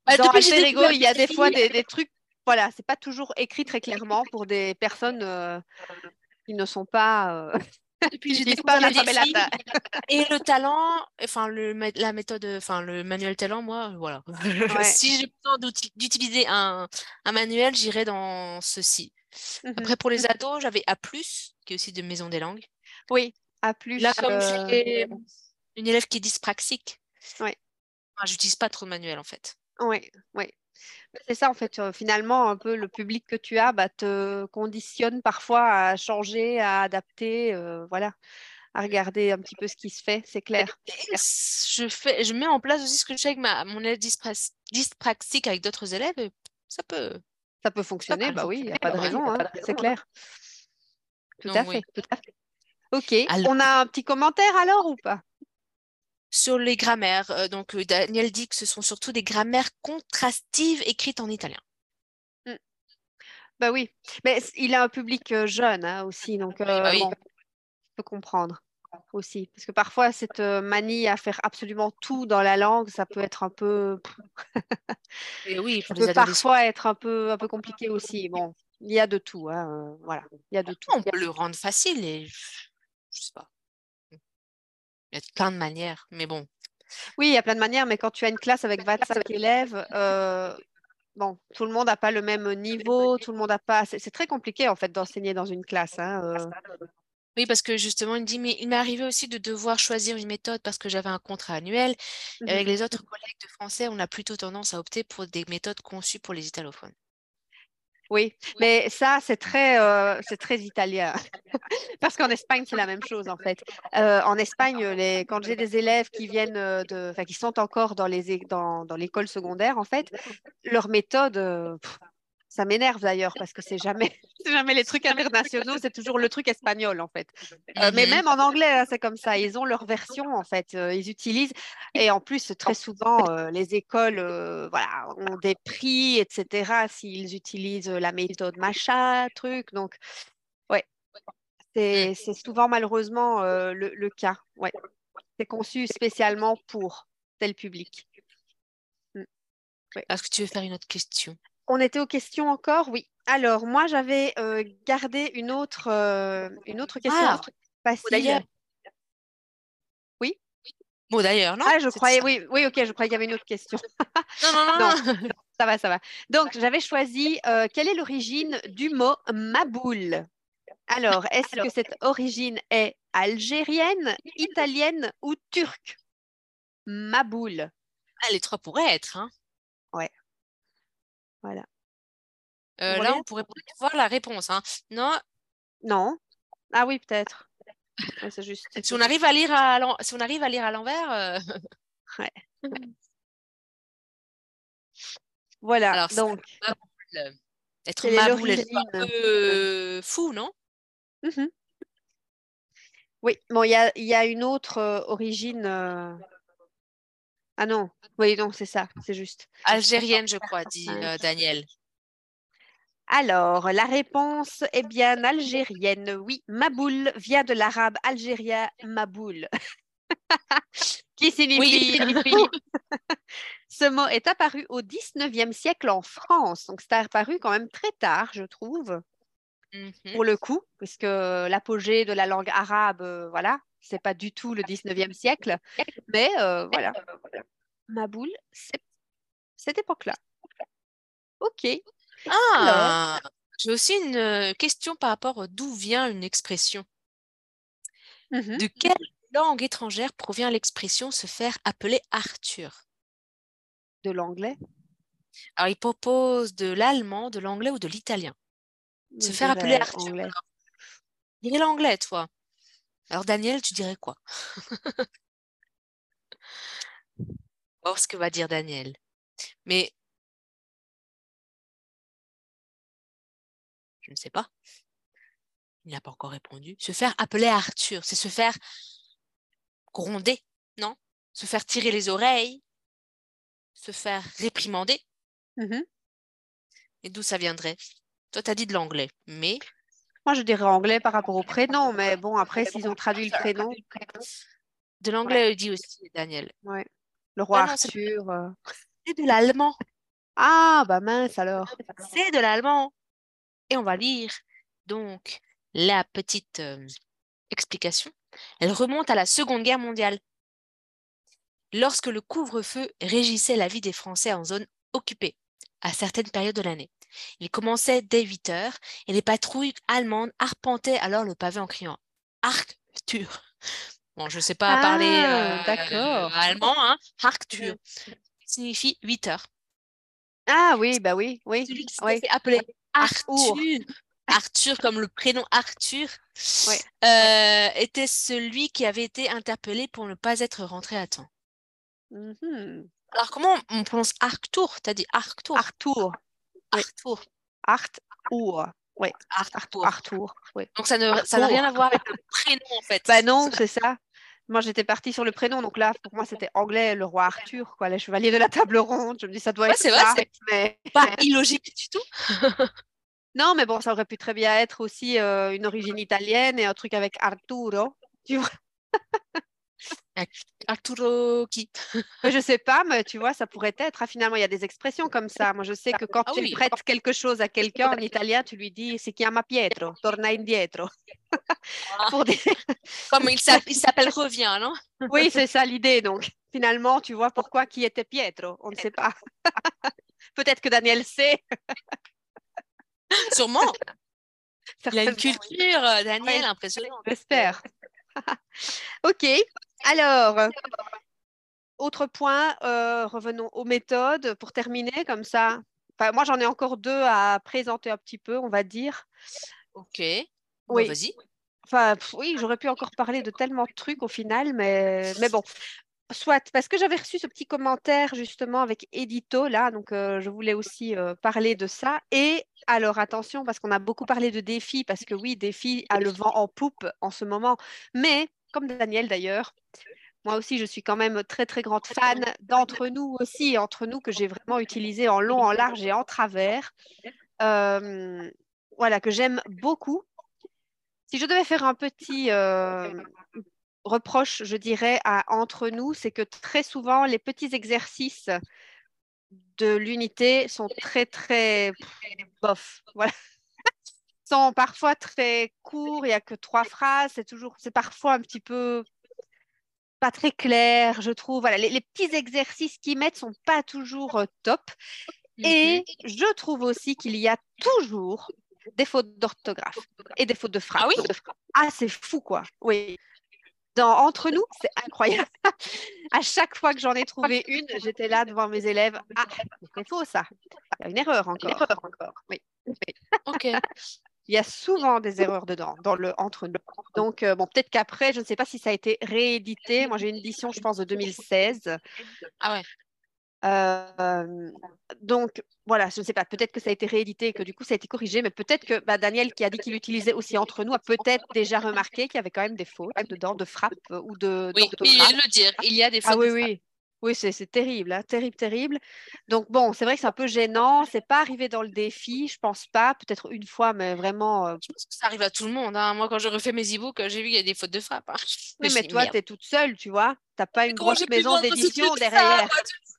bah, dans alter ego, il y a des fois des, des trucs voilà, c'est pas toujours écrit très clairement pour des personnes euh, qui ne sont pas. Euh... Puis j'ai pas et le talent, enfin le la méthode, enfin le manuel talent, moi, voilà. si j'ai besoin d'utiliser un, un, manuel, j'irai dans ceci. Mmh Après pour les ados, j'avais A+, qui est aussi de Maison des langues. Oui, A+. Là, comme euh, j'ai une élève qui est dyspraxique, oui. Enfin, j'utilise pas trop de manuel en fait. Oui, oui. C'est ça, en fait, finalement, un peu le public que tu as bah, te conditionne parfois à changer, à adapter, voilà, à regarder un petit peu ce qui se fait, c'est clair. Je, fais, je mets en place aussi ce que je fais avec ma, mon élève dyspraxique avec d'autres élèves, ça peut. Ça peut fonctionner, bah oui, il n'y a pas de raison, hein, c'est clair. Tout, à fait, tout à fait. Ok, on a un petit commentaire alors ou pas? Sur les grammaires. Euh, donc, euh, Daniel dit que ce sont surtout des grammaires contrastives écrites en italien. Mmh. Bah oui, mais il a un public euh, jeune hein, aussi, donc bah je peux comprendre aussi. Parce que parfois, cette manie à faire absolument tout dans la langue, ça peut être un peu. Et oui, ça peut parfois être un peu, un peu compliqué aussi. Bon, il y a de tout. Hein, voilà, il y a de tout. On peut le rendre facile et je sais pas. Il y a plein de manières, mais bon. Oui, il y a plein de manières, mais quand tu as une classe avec 25 élèves, euh, bon, tout le monde n'a pas le même niveau, tout le monde n'a pas. C'est très compliqué en fait d'enseigner dans une classe. Hein, euh. Oui, parce que justement, il me dit, mais il m'est arrivé aussi de devoir choisir une méthode parce que j'avais un contrat annuel. Et avec mmh les autres collègues de français, on a plutôt tendance à opter pour des méthodes conçues pour les italophones. Oui, mais ça, c'est très, euh, c'est très italien. Parce qu'en Espagne, c'est la même chose, en fait. Euh, en Espagne, les, quand j'ai des élèves qui viennent euh, de, enfin, qui sont encore dans les, dans, dans l'école secondaire, en fait, leur méthode, ça m'énerve d'ailleurs parce que c'est jamais, jamais les trucs internationaux, c'est toujours le truc espagnol en fait. Euh, mais mhm. même en anglais, hein, c'est comme ça. Ils ont leur version en fait. Euh, ils utilisent et en plus très souvent euh, les écoles, voilà, ont des prix, etc. S'ils utilisent la méthode machin, truc. Donc, ouais, c'est mm. souvent malheureusement le, le, cas. Ouais, c'est conçu spécialement pour tel public. Mm. Est-ce que tu veux faire une autre question? On était aux questions encore, oui. Alors, moi, j'avais euh, gardé une autre, euh, une autre question. Ah, d'ailleurs. Oui? Bon, d'ailleurs, non? Ah, je croyais, oui, oui, ok, je croyais qu'il y avait une autre question. non, non, non, Ça va, ça va. Donc, j'avais choisi euh, quelle est l'origine du mot maboule? Alors, est-ce que cette origine est algérienne, italienne ou turque? Maboule. Ah, les trois pourraient être, hein Ouais. Voilà. Euh, là, on pourrait voir la réponse. Hein. Non. Non. Ah oui, peut-être. c'est juste. Si on arrive à lire à si on arrive à lire à l'envers. Euh, ouais. Voilà. Alors, donc. Être maboule, un peu fou, non? Mmh Oui. Bon, il y a, y a, une autre euh, origine. Ah non, oui, non, c'est ça, c'est juste. Algérienne, je crois, dit euh, Daniel. Alors, la réponse est bien algérienne. Oui, Maboul vient de l'arabe algérien Maboul. qui signifie Ce mot est apparu au 19e siècle en France, donc c'est apparu quand même très tard, je trouve, mmh pour le coup, puisque l'apogée de la langue arabe, euh, voilà, c'est pas du tout le 19e siècle, mais euh, voilà, ma boule, c'est cette époque-là. Ok. Ah, j'ai aussi une euh, question par rapport à d'où vient une expression? Mmh de quelle langue étrangère provient l'expression se faire appeler Arthur? De l'anglais Alors, il propose de l'allemand, de l'anglais ou de l'italien. Se faire appeler Arthur. Dirais l'anglais, toi. Alors, Daniel, tu dirais quoi? Oh, ce que va dire Daniel. Mais je ne sais pas. Il n'a pas encore répondu. Se faire appeler Arthur, c'est se faire gronder, non? Se faire tirer les oreilles, se faire réprimander. Mmh Et d'où ça viendrait? Toi, tu as dit de l'anglais, mais... Moi, je dirais anglais par rapport au prénom, mais bon, après, s'ils ont traduit le prénom... De l'anglais, il dit aussi, Daniel. Ouais. Le roi ah Arthur. Euh. C'est de l'allemand. Ah, bah mince alors. C'est de l'allemand. Et on va lire donc la petite euh, explication. Elle remonte à la Seconde Guerre mondiale. Lorsque le couvre-feu régissait la vie des Français en zone occupée, à certaines périodes de l'année. Il commençait dès 8 heures et les patrouilles allemandes arpentaient alors le pavé en criant Arctur. Bon, je ne sais pas parler euh, allemand, hein. Arctur signifie 8 heures. Ah oui, bah oui, oui. Celui qui s'est appelé Arthur, Arthur comme le prénom Arthur, euh, était celui qui avait été interpellé pour ne pas être rentré à temps. Mmh Alors comment on prononce Arthur Tu as dit Arthur. Arthur. Arthur. Arthur. Oui. Arthur. Arthur. Donc ça n'a ça rien à voir avec le prénom en fait. Bah non, c'est ça. Moi, j'étais partie sur le prénom, donc là, pour moi, c'était anglais, le roi Arthur, quoi, les chevaliers de la table ronde. Je me dis, ça doit être c'est ça. C'est mais... pas illogique du tout. non, mais bon, ça aurait pu très bien être aussi euh, une origine italienne et un truc avec Arturo, tu vois. Arturo qui Je sais pas, mais tu vois, ça pourrait être. Ah, finalement, il y a des expressions comme ça. Moi, je sais que quand ah tu prêtes quelque chose à quelqu'un en italien, tu lui dis si chiama Pietro, torna indietro. Ah. Comme il s'appelle revient, non? Oui, c'est ça l'idée. Donc, finalement, tu vois pourquoi qui était Pietro On ne sait pas. Peut-être que Daniel sait. Sûrement. Il a une culture, euh, Daniel, impressionnante. J'espère. ok. Alors, autre point, euh, revenons aux méthodes pour terminer comme ça. Enfin, moi, j'en ai encore deux à présenter un petit peu, on va dire. Ok. Oui. Vas-y. Enfin, oui, j'aurais pu encore parler de tellement de trucs au final, mais, mais bon. Soit, parce que j'avais reçu ce petit commentaire justement avec Edito, là, donc euh, je voulais aussi euh, parler de ça. Et alors, attention, parce qu'on a beaucoup parlé de défis, parce que oui, défis a le vent en poupe en ce moment, mais comme Daniel d'ailleurs, moi aussi, je suis quand même très, très grande fan d'entre nous aussi, entre nous, que j'ai vraiment utilisé en long, en large et en travers. Euh, voilà, que j'aime beaucoup. Si je devais faire un petit euh, reproche, je dirais, à entre nous, c'est que très souvent, les petits exercices de l'unité sont très, très bof. Voilà sont parfois très courts, il n'y a que trois phrases, c'est toujours, c'est parfois un petit peu pas très clair, je trouve. Voilà, les, petits exercices qu'ils mettent sont pas toujours euh, top. Et mhm. je trouve aussi qu'il y a toujours des fautes d'orthographe et des fautes de frappe. Ah oui? Ah, c'est fou, quoi. Oui. Dans, entre nous, c'est incroyable. à chaque fois que j'en ai trouvé une, j'étais là devant mes élèves. Ah, c'est faux, ça. Il y a une erreur encore. Une erreur encore. Oui. Ok. Il y a souvent des erreurs dedans, dans le entre nous. Donc, euh, bon, peut-être qu'après, je ne sais pas si ça a été réédité. Moi, j'ai une édition, je pense, de 2016. Ah ouais. Euh, donc, voilà, je ne sais pas, peut-être que ça a été réédité et que du coup, ça a été corrigé, mais peut-être que bah, Daniel, qui a dit qu'il l'utilisait aussi entre nous, a peut-être déjà remarqué qu'il y avait quand même des fautes dedans, de frappe ou de. Oui, il de le dire, il y a des fautes. Ah oui, oui. Oui, c'est terrible, hein, terrible, terrible. Donc bon, c'est vrai que c'est un peu gênant. C'est pas arrivé dans le défi, je pense pas. Peut-être une fois, mais vraiment. Euh, je pense que ça arrive à tout le monde. Hein. Moi, quand je refais mes e-books, j'ai vu qu'il y a des fautes de frappe. Hein. Oui, mais toi, tu es toute seule, tu vois. Tu n'as pas une grosse maison d'édition derrière.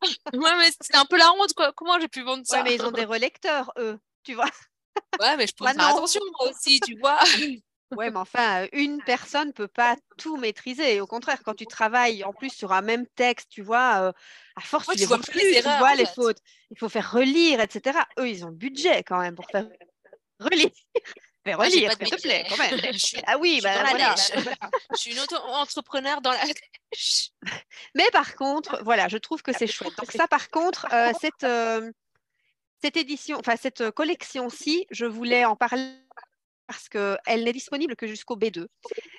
ouais, mais c'est un peu la honte, quoi. Comment j'ai pu vendre ça? Ouais, mais ils ont des relecteurs, eux, tu vois. Ouais, mais je prends attention, moi aussi, tu vois. Ouais, mais enfin, une personne ne peut pas tout maîtriser. Au contraire, quand tu travailles en plus sur un même texte, tu vois, à force, tu, les vois plus, tu vois les fautes. Il faut faire relire, etc. Eux, ils ont le budget quand même pour faire relire. Fais relire, s'il te plaît, quand même. ah oui, bah, voilà. je suis une auto-entrepreneur dans la Mais par contre, voilà, je trouve que c'est chouette. Donc ça, par contre, cette, cette édition, enfin cette collection-ci, je voulais en parler parce qu'elle n'est disponible que jusqu'au B2.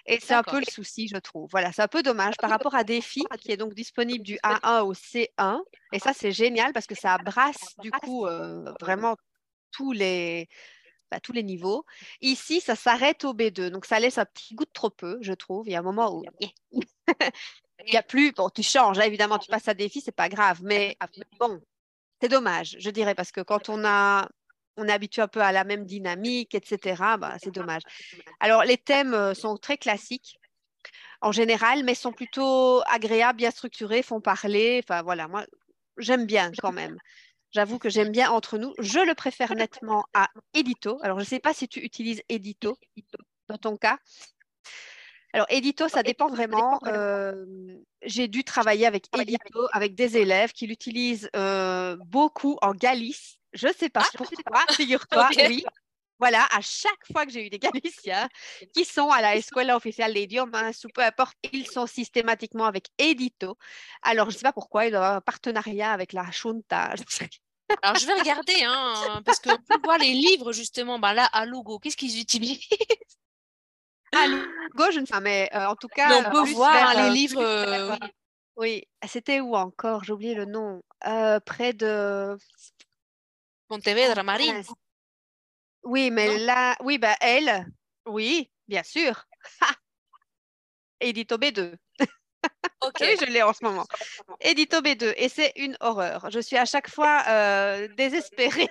Et c'est un peu le souci, je trouve. Voilà, c'est un peu dommage par rapport à Défi, qui est donc disponible du A1 au C1. Et ça, c'est génial parce que ça brasse du coup euh, vraiment tous les, bah, tous les niveaux. Ici, ça s'arrête au B2. Donc, ça laisse un petit goût de trop peu, je trouve. Il y a un moment où il n'y a plus. Bon, tu changes, évidemment, tu passes à défi, c'est pas grave. Mais bon, c'est dommage, je dirais, parce que quand on a on est habitué un peu à la même dynamique, etc. Bah, c'est dommage. Alors, les thèmes euh, sont très classiques en général, mais sont plutôt agréables, bien structurés, font parler. Enfin, voilà, moi, j'aime bien quand même. J'avoue que j'aime bien entre nous. Je le préfère nettement à Edito. Alors, je ne sais pas si tu utilises Edito dans ton cas. Alors, Edito, ça dépend vraiment. Euh, j'ai dû travailler avec Edito, avec des élèves qui l'utilisent euh, beaucoup en Galice je ne sais pas ah! pourquoi, figure-toi, oui. Voilà, à chaque fois que j'ai eu des Galiciens qui sont à la Escuela Oficial de Idiomas, ou peu importe, ils sont systématiquement avec Edito. Alors, je ne sais pas pourquoi, ils avoir un partenariat avec la Junta. Alors, je vais regarder, hein, parce qu'on peut voir les livres, justement. Ben là, à Logo, qu'est-ce qu'ils utilisent? À Logo, je ne sais pas, mais euh, en tout cas. on peut voir les euh, livres. Euh, oui, c'était où encore? J'ai oublié le nom. près de. Pontevedra, Marine. Oui, mais là, oui, bah elle, oui, bien sûr. Edito B2. Ok. oui, je l'ai en ce moment. Edito B2. Et c'est une horreur. Je suis à chaque fois euh, désespérée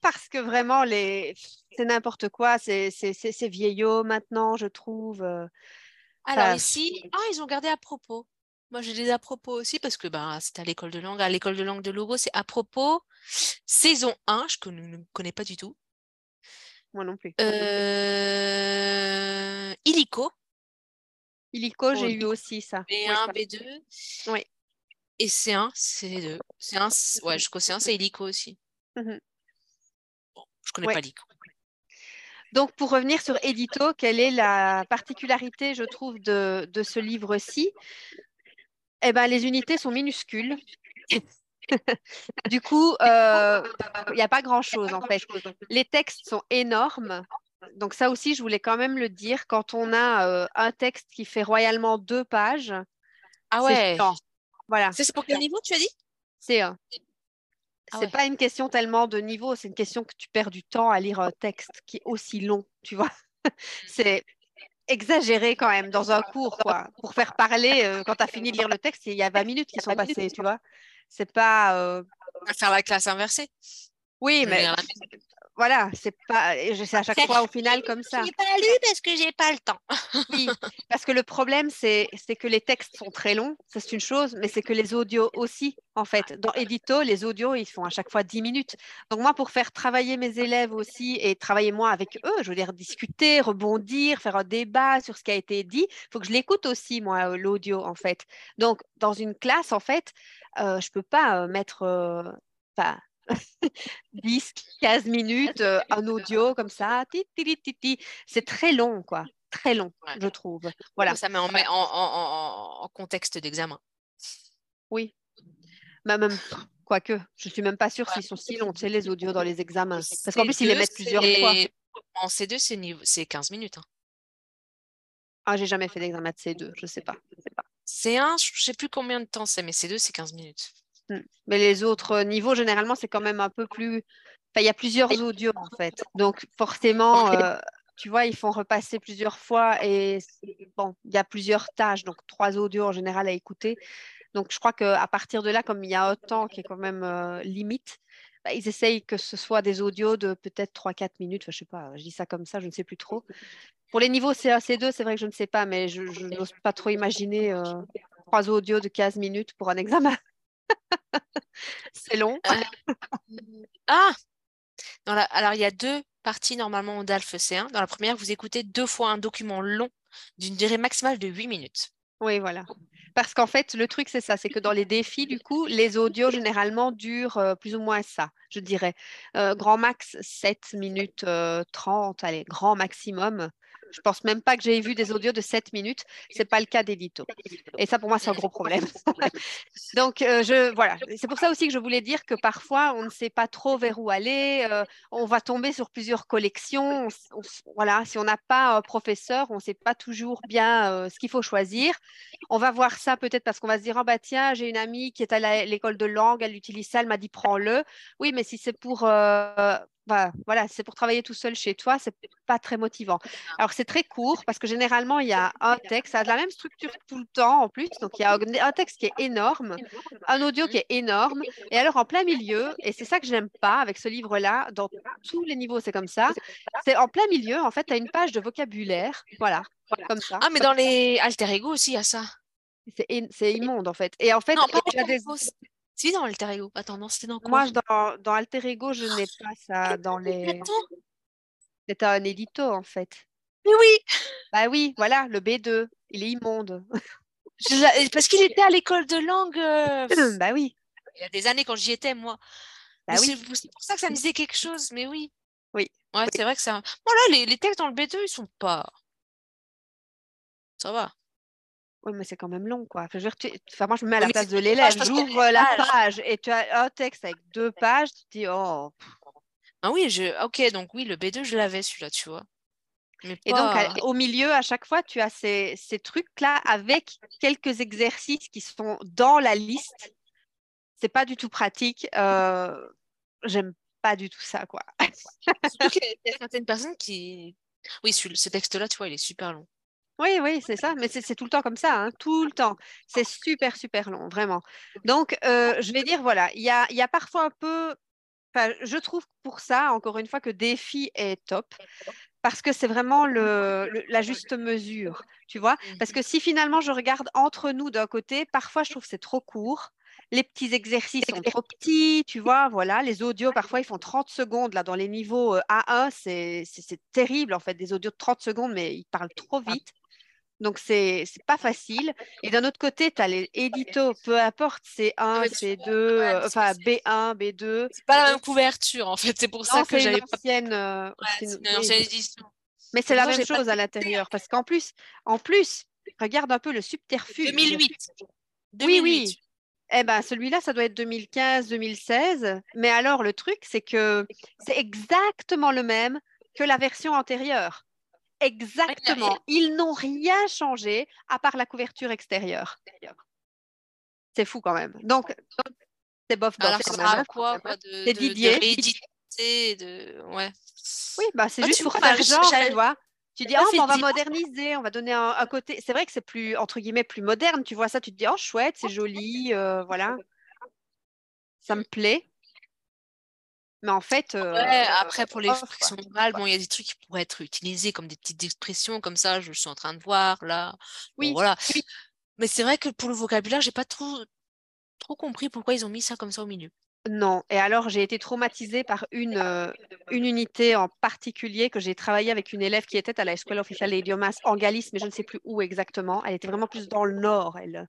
parce que vraiment, les... c'est n'importe quoi. C'est vieillot maintenant, je trouve. Euh, Alors ici, ah, ils ont gardé à propos. Moi, j'ai des à propos aussi parce que ben, c'était à l'école de langue. À l'école de langue de Logo, c'est à propos. Saison 1, je ne connais pas du tout. Moi non plus. Euh... Illico. Illico, j'ai eu aussi ça. B1, B2. Oui. Et C1, C2. C1, ouais, jusqu'au C1, c'est Illico aussi. Mmh je ne connais pas l'ICO. Donc, pour revenir sur Edito, quelle est la particularité, je trouve, de, ce livre-ci? Eh bien, les unités sont minuscules. du coup, euh, il n'y a pas grand-chose, en fait. Les textes sont énormes. Donc, ça aussi, je voulais quand même le dire. Quand on a euh, un texte qui fait royalement deux pages, ah ouais. c'est Voilà. C'est pour quel niveau, tu as dit? C1. Ah ouais. c'est pas une question tellement de niveau, c'est une question que tu perds du temps à lire un texte qui est aussi long, tu vois? c'est exagéré quand même dans un cours, quoi. Pour faire parler, euh, quand tu as fini de lire le texte, il y a 20 minutes qui sont passées, tu vois? C'est pas. Euh On va faire la classe inversée. Oui, mais voilà, c'est pas, c'est à chaque fois au final comme ça. J'ai pas lu parce que j'ai pas le temps. oui, parce que le problème c'est, c'est que les textes sont très longs, ça c'est une chose, mais c'est que les audios aussi, en fait. Dans Edito, les audios ils font à chaque fois 10 minutes. Donc moi, pour faire travailler mes élèves aussi et travailler moi avec eux, je veux dire discuter, rebondir, faire un débat sur ce qui a été dit, il faut que je l'écoute aussi moi l'audio en fait. Donc dans une classe en fait, euh, je peux pas euh, mettre euh, 10, 15 minutes, euh, un audio comme ça. C'est très long, quoi. Très long, je trouve. Voilà. Ça met en, en, en, contexte d'examen. Oui. Mais même, quoique, je suis même pas sûre s'ils sont si longs, tu sais, les audios dans les examens. Parce qu'en plus, ils les mettent plusieurs fois. En C2, c'est 15 minutes. Hein. Ah, j'ai jamais fait d'examen de C2, je sais pas. C1, je sais plus combien de temps c'est, mais C2, c'est 15 minutes. Mmh. Mais les autres niveaux, généralement, c'est quand même un peu plus. Enfin, il y a plusieurs audios en fait. Donc forcément, euh, tu vois, ils font repasser plusieurs fois et bon, il y a plusieurs tâches, donc trois audios en général à écouter. Donc, je crois qu'à partir de là, comme il y a un temps qui est quand même euh, limite, bah, ils essayent que ce soit des audios de peut-être 3-4 minutes. Enfin, je sais pas, je dis ça comme ça, je ne sais plus trop. Pour les niveaux CA, C2, c'est vrai que je ne sais pas, mais je n'ose pas trop imaginer euh, trois audios de 15 minutes pour un examen. c'est long. Euh, ah Alors, il y a deux parties normalement d'Alpha C1. Dans la première, vous écoutez deux fois un document long d'une durée maximale de 8 minutes. Oui, voilà. Parce qu'en fait, le truc, c'est ça, c'est que dans les défis, du coup, les audios généralement durent euh, plus ou moins ça, je dirais. Euh, grand max 7 minutes 30, allez, grand maximum. Je pense même pas que j'ai vu des audios de 7 minutes. C'est pas le cas d'Edito. Et ça, pour moi, c'est un gros problème. Donc, euh, je, voilà. C'est pour ça aussi que je voulais dire que parfois, on ne sait pas trop vers où aller. Euh, on va tomber sur plusieurs collections. voilà. Si on n'a pas un professeur, on ne sait pas toujours bien euh, ce qu'il faut choisir. On va voir ça peut-être parce qu'on va se dire, oh, bah, tiens, j'ai une amie qui est à l'école de langue, elle utilise ça, elle m'a dit, prends-le. Oui, mais si c'est pour bah, voilà, c'est pour travailler tout seul chez toi, c'est pas très motivant. Alors c'est très court parce que généralement il y a un texte, ça a la même structure tout le temps en plus, donc il y a un texte qui est énorme, un audio qui est énorme, et alors en plein milieu, et c'est ça que j'aime pas avec ce livre-là, dans tous les niveaux c'est comme ça, c'est en plein milieu en fait tu as une page de vocabulaire, voilà, comme ça. Ah mais dans les alter ego aussi il y a ça. C'est immonde en fait. Et en fait, il y a des... Si, dans Alter Ego? Attends, non, c'était dans quoi? Moi, dans, dans Alter Ego, je n'ai pas ça dans les. C'est un édito, en fait. Mais oui Bah oui, voilà, le B2. Il est immonde. Parce qu'il était à l'école de langue. Euh, bah oui. Il y a des années quand j'y étais, moi. Bah oui. C'est pour ça que ça me disait quelque chose, mais oui. Oui. Ouais, c'est vrai que ça. Bon, là, les, les textes dans le B2, ils sont pas. Ça va. Oui, mais c'est quand même long, quoi. Enfin, moi, je me mets à la place de l'élève. J'ouvre la page et tu as un texte avec deux pages, tu te dis, oh. Ah oui, je... ok, donc oui, le B2, je l'avais celui-là, tu vois. Et donc, au milieu, à chaque fois, tu as ces, ces trucs-là avec quelques exercices qui sont dans la liste. C'est pas du tout pratique. Euh... J'aime pas du tout ça, quoi. Surtout qu'il y a certaines personnes qui. Oui, ce texte-là, tu vois, il est super long. Oui, oui, c'est ça. Mais c'est tout le temps comme ça, hein, tout le temps. C'est super, super long, vraiment. Donc, euh, je vais dire, voilà, il y a, y a parfois un peu... je trouve pour ça, encore une fois, que Défi est top parce que c'est vraiment la juste mesure, tu vois? Parce que si finalement je regarde entre nous d'un côté, parfois je trouve que c'est trop court. Les petits exercices sont trop petits, tu vois, voilà. Les audios, parfois, ils font 30 secondes. Là, dans les niveaux euh, A1, c'est terrible, en fait, des audios de 30 secondes, mais ils parlent trop vite. Donc, c'est n'est pas facile. Et d'un autre côté, tu as les éditos, peu importe, C1, C2, euh, enfin B1, B2. C'est pas la même couverture, en fait. C'est pour ça que j'avais ancienne, euh, une ancienne édition. Mais c'est la même chose à l'intérieur. Parce qu'en plus, en plus, regarde un peu le subterfuge. 2008. Oui, oui. Eh ben, celui-là, ça doit être 2015, 2016. Mais alors, le truc, c'est que c'est exactement le même que la version antérieure. Exactement. Ils n'ont rien changé à part la couverture extérieure. C'est fou quand même. Donc, c'est bof bof. Alors, même. Hein. quoi, C'est Didier. De, Ouais. Oui, bah, c'est juste pour faire genre, tu vois. Tu dis, oh, on va moderniser, on va donner un, côté. C'est vrai que c'est plus, entre guillemets, plus moderne. Tu vois ça, tu te dis, oh, chouette, c'est joli, euh, voilà. Ça me plaît. Mais en fait. Euh, après, pour les expressions orales, bon, il y a des trucs qui pourraient être utilisés comme des petites expressions comme ça, je suis en train de voir là. Oui. voilà. Mais c'est vrai que pour le vocabulaire, j'ai pas trop, trop compris pourquoi ils ont mis ça comme ça au milieu. Non. Et alors, j'ai été traumatisée par une, euh, une unité en particulier que j'ai travaillé avec une élève qui était à la Escuela Oficial de Idiomas en Galice, mais je ne sais plus où exactement. Elle était vraiment plus dans le nord, elle.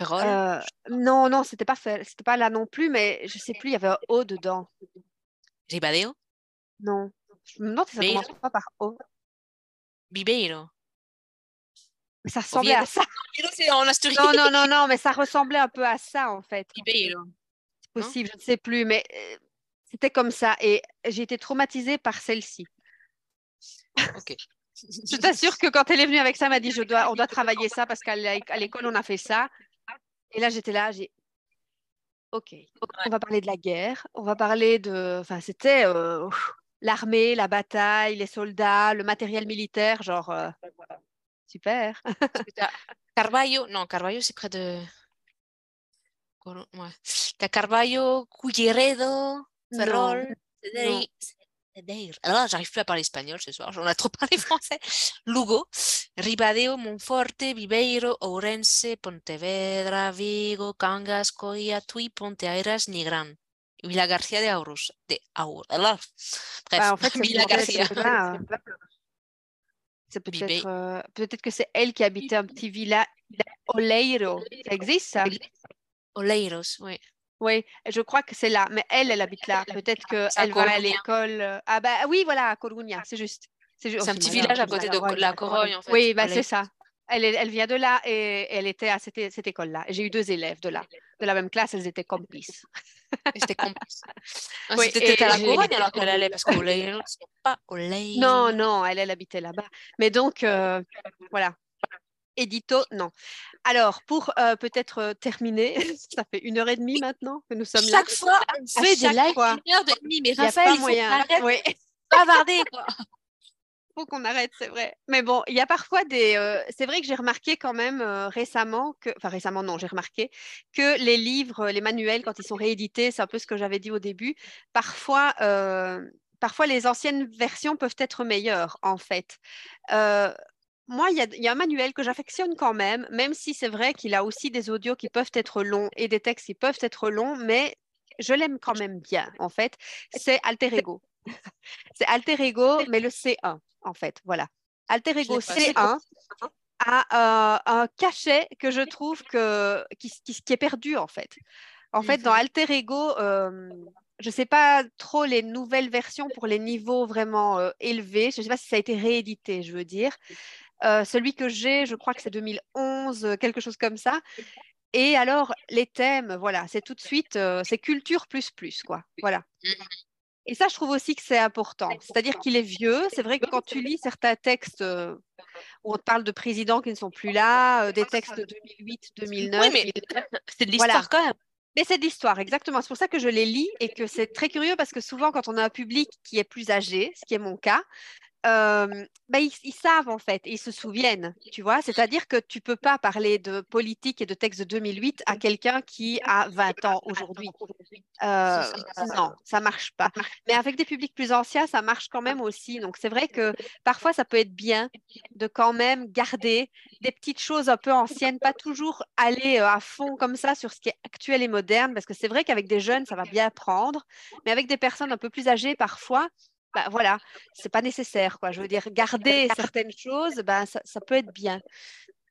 Euh, non, non, c'était pas c'était pas là non plus, mais je sais plus, il y avait un O dedans. Ribadeo? Non. Je me demande si ça commence pas par O. Bibeiro. Mais ça ressemblait à ça. en non, non, non, non, mais ça ressemblait un peu à ça en fait. Bibeiro. C'est possible, je ne sais plus, mais euh, c'était comme ça. Et j'ai été traumatisée par celle-ci. Ok. je t'assure que quand elle est venue avec ça, elle m'a dit je dois, on doit travailler ça parce qu'à l'école, on a fait ça. Et là, j'étais là, j'ai. Ok, on va parler de la guerre, on va parler de. Enfin, c'était euh, l'armée, la bataille, les soldats, le matériel militaire, genre. Euh, super. Carvalho, non, Carvalho, c'est près de. T'as Carvalho, Culleredo, Ferrol, alors, j'arrive plus à parler espagnol ce soir, j'en ai trop parlé français. Lugo, Ribadeo, Monforte, Viveiro, Ourense, Pontevedra, Vigo, Cangas, Coia, Tui, Ponteareas, Nigran. Villa García de Aurus. De Aur. Alors, bref, bah, en fait, Villa Garcia. C'est peut-être euh, peut-être que c'est elle qui habitait un petit villa Oleiro. Ça existe ça? Oleiros, oui. Oui, je crois que c'est là. Mais elle, elle habite là. Peut-être qu'elle va à l'école. Euh, ah bah oui, voilà, à Coruña, c'est juste. C'est un petit village à côté de la Corogne, en fait. Oui, bah, c'est ça. Elle, elle, vient de là et elle était à cette, cette école-là. J'ai eu deux élèves de là, de la même classe, elles étaient complices. C'était complices. Oui, C'était à la Corogne alors qu'elle allait, parce qu'au c'est pas au Non, non, elle, elle habitait là-bas. Mais donc, euh, voilà. Édito, non. Alors, pour euh, peut-être euh, terminer, ça fait une heure et demie maintenant que nous sommes là. Chaque fois, on fait des lives d'une heure et demie, mais Raphaël, il faut moyen. Oui. bavarder, quoi. faut qu'on arrête, c'est vrai. Mais bon, il y a parfois des. Euh, c'est vrai que j'ai remarqué quand même récemment que, enfin récemment non, j'ai remarqué que les livres, les manuels, quand ils sont réédités, c'est un peu ce que j'avais dit au début. Parfois, parfois les anciennes versions peuvent être meilleures, en fait moi, il y, a un manuel que j'affectionne quand même, même si c'est vrai qu'il a aussi des audios qui peuvent être longs et des textes qui peuvent être longs, mais je l'aime quand même bien, en fait. C'est Alter Ego. c'est Alter Ego, mais le C1, en fait. Voilà. Alter Ego C1 a un cachet que je trouve que, qui, est perdu, en fait. En fait, dans mhm. Alter Ego, euh, je ne sais pas trop les nouvelles versions pour les niveaux vraiment euh, élevés. Je ne sais pas si ça a été réédité, je veux dire. Euh, celui que j'ai, je crois que c'est 2011, euh, quelque chose comme ça. Et alors, les thèmes, voilà, c'est tout de suite, euh, c'est culture plus plus, quoi. Voilà. Mmh Et ça, je trouve aussi que c'est important. C'est-à-dire qu'il est vieux. C'est vrai que quand tu lis certains textes où on te parle de présidents qui ne sont plus là, des textes de 2008, 2009. Oui, mais c'est de l'histoire quand même. Mais c'est de l'histoire, exactement. C'est pour ça que je les lis et que c'est très curieux parce que souvent, quand on a un public qui est plus âgé, ce qui est mon cas, bah, ils, savent en fait, ils se souviennent, tu vois. C'est-à-dire que tu peux pas parler de politique et de texte de 2008 à quelqu'un qui a 20 ans aujourd'hui. Euh, non, ça marche pas. Mais avec des publics plus anciens, ça marche quand même aussi. Donc c'est vrai que parfois ça peut être bien de quand même garder des petites choses un peu anciennes, pas toujours aller à fond comme ça sur ce qui est actuel et moderne, parce que c'est vrai qu'avec des jeunes ça va bien prendre, mais avec des personnes un peu plus âgées parfois bah, voilà, c'est pas nécessaire. Quoi. Je veux dire, garder certaines choses, bah, ça, peut être bien.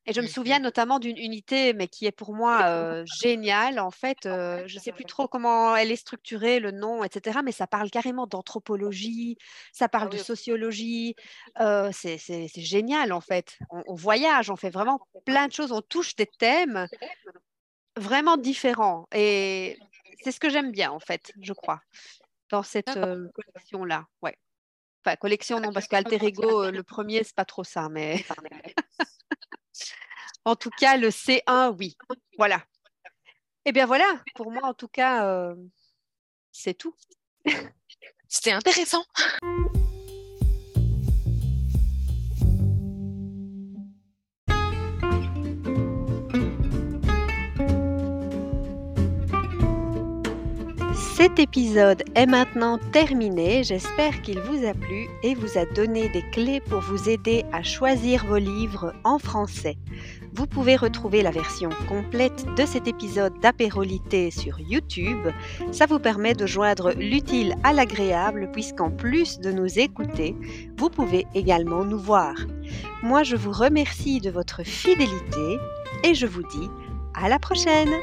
Et je me souviens notamment d'une unité, mais qui est pour moi euh, géniale. En fait, euh, je ne sais plus trop comment elle est structurée, le nom, etc. Mais ça parle carrément d'anthropologie, ça parle de sociologie. Euh, c'est génial, en fait. on, voyage, on fait vraiment plein de choses, on touche des thèmes vraiment différents. Et c'est ce que j'aime bien, en fait, je crois dans cette collection-là. Ouais. Enfin, collection, non, parce qu'Alter Ego, le premier, c'est pas trop ça, mais. en tout cas, le C1, oui. Voilà. Eh bien voilà, pour moi, en tout cas, c'est tout. C'était intéressant. Cet épisode est maintenant terminé, j'espère qu'il vous a plu et vous a donné des clés pour vous aider à choisir vos livres en français. Vous pouvez retrouver la version complète de cet épisode d'apérolité sur YouTube. Ça vous permet de joindre l'utile à l'agréable puisqu'en plus de nous écouter, vous pouvez également nous voir. Moi, je vous remercie de votre fidélité et je vous dis à la prochaine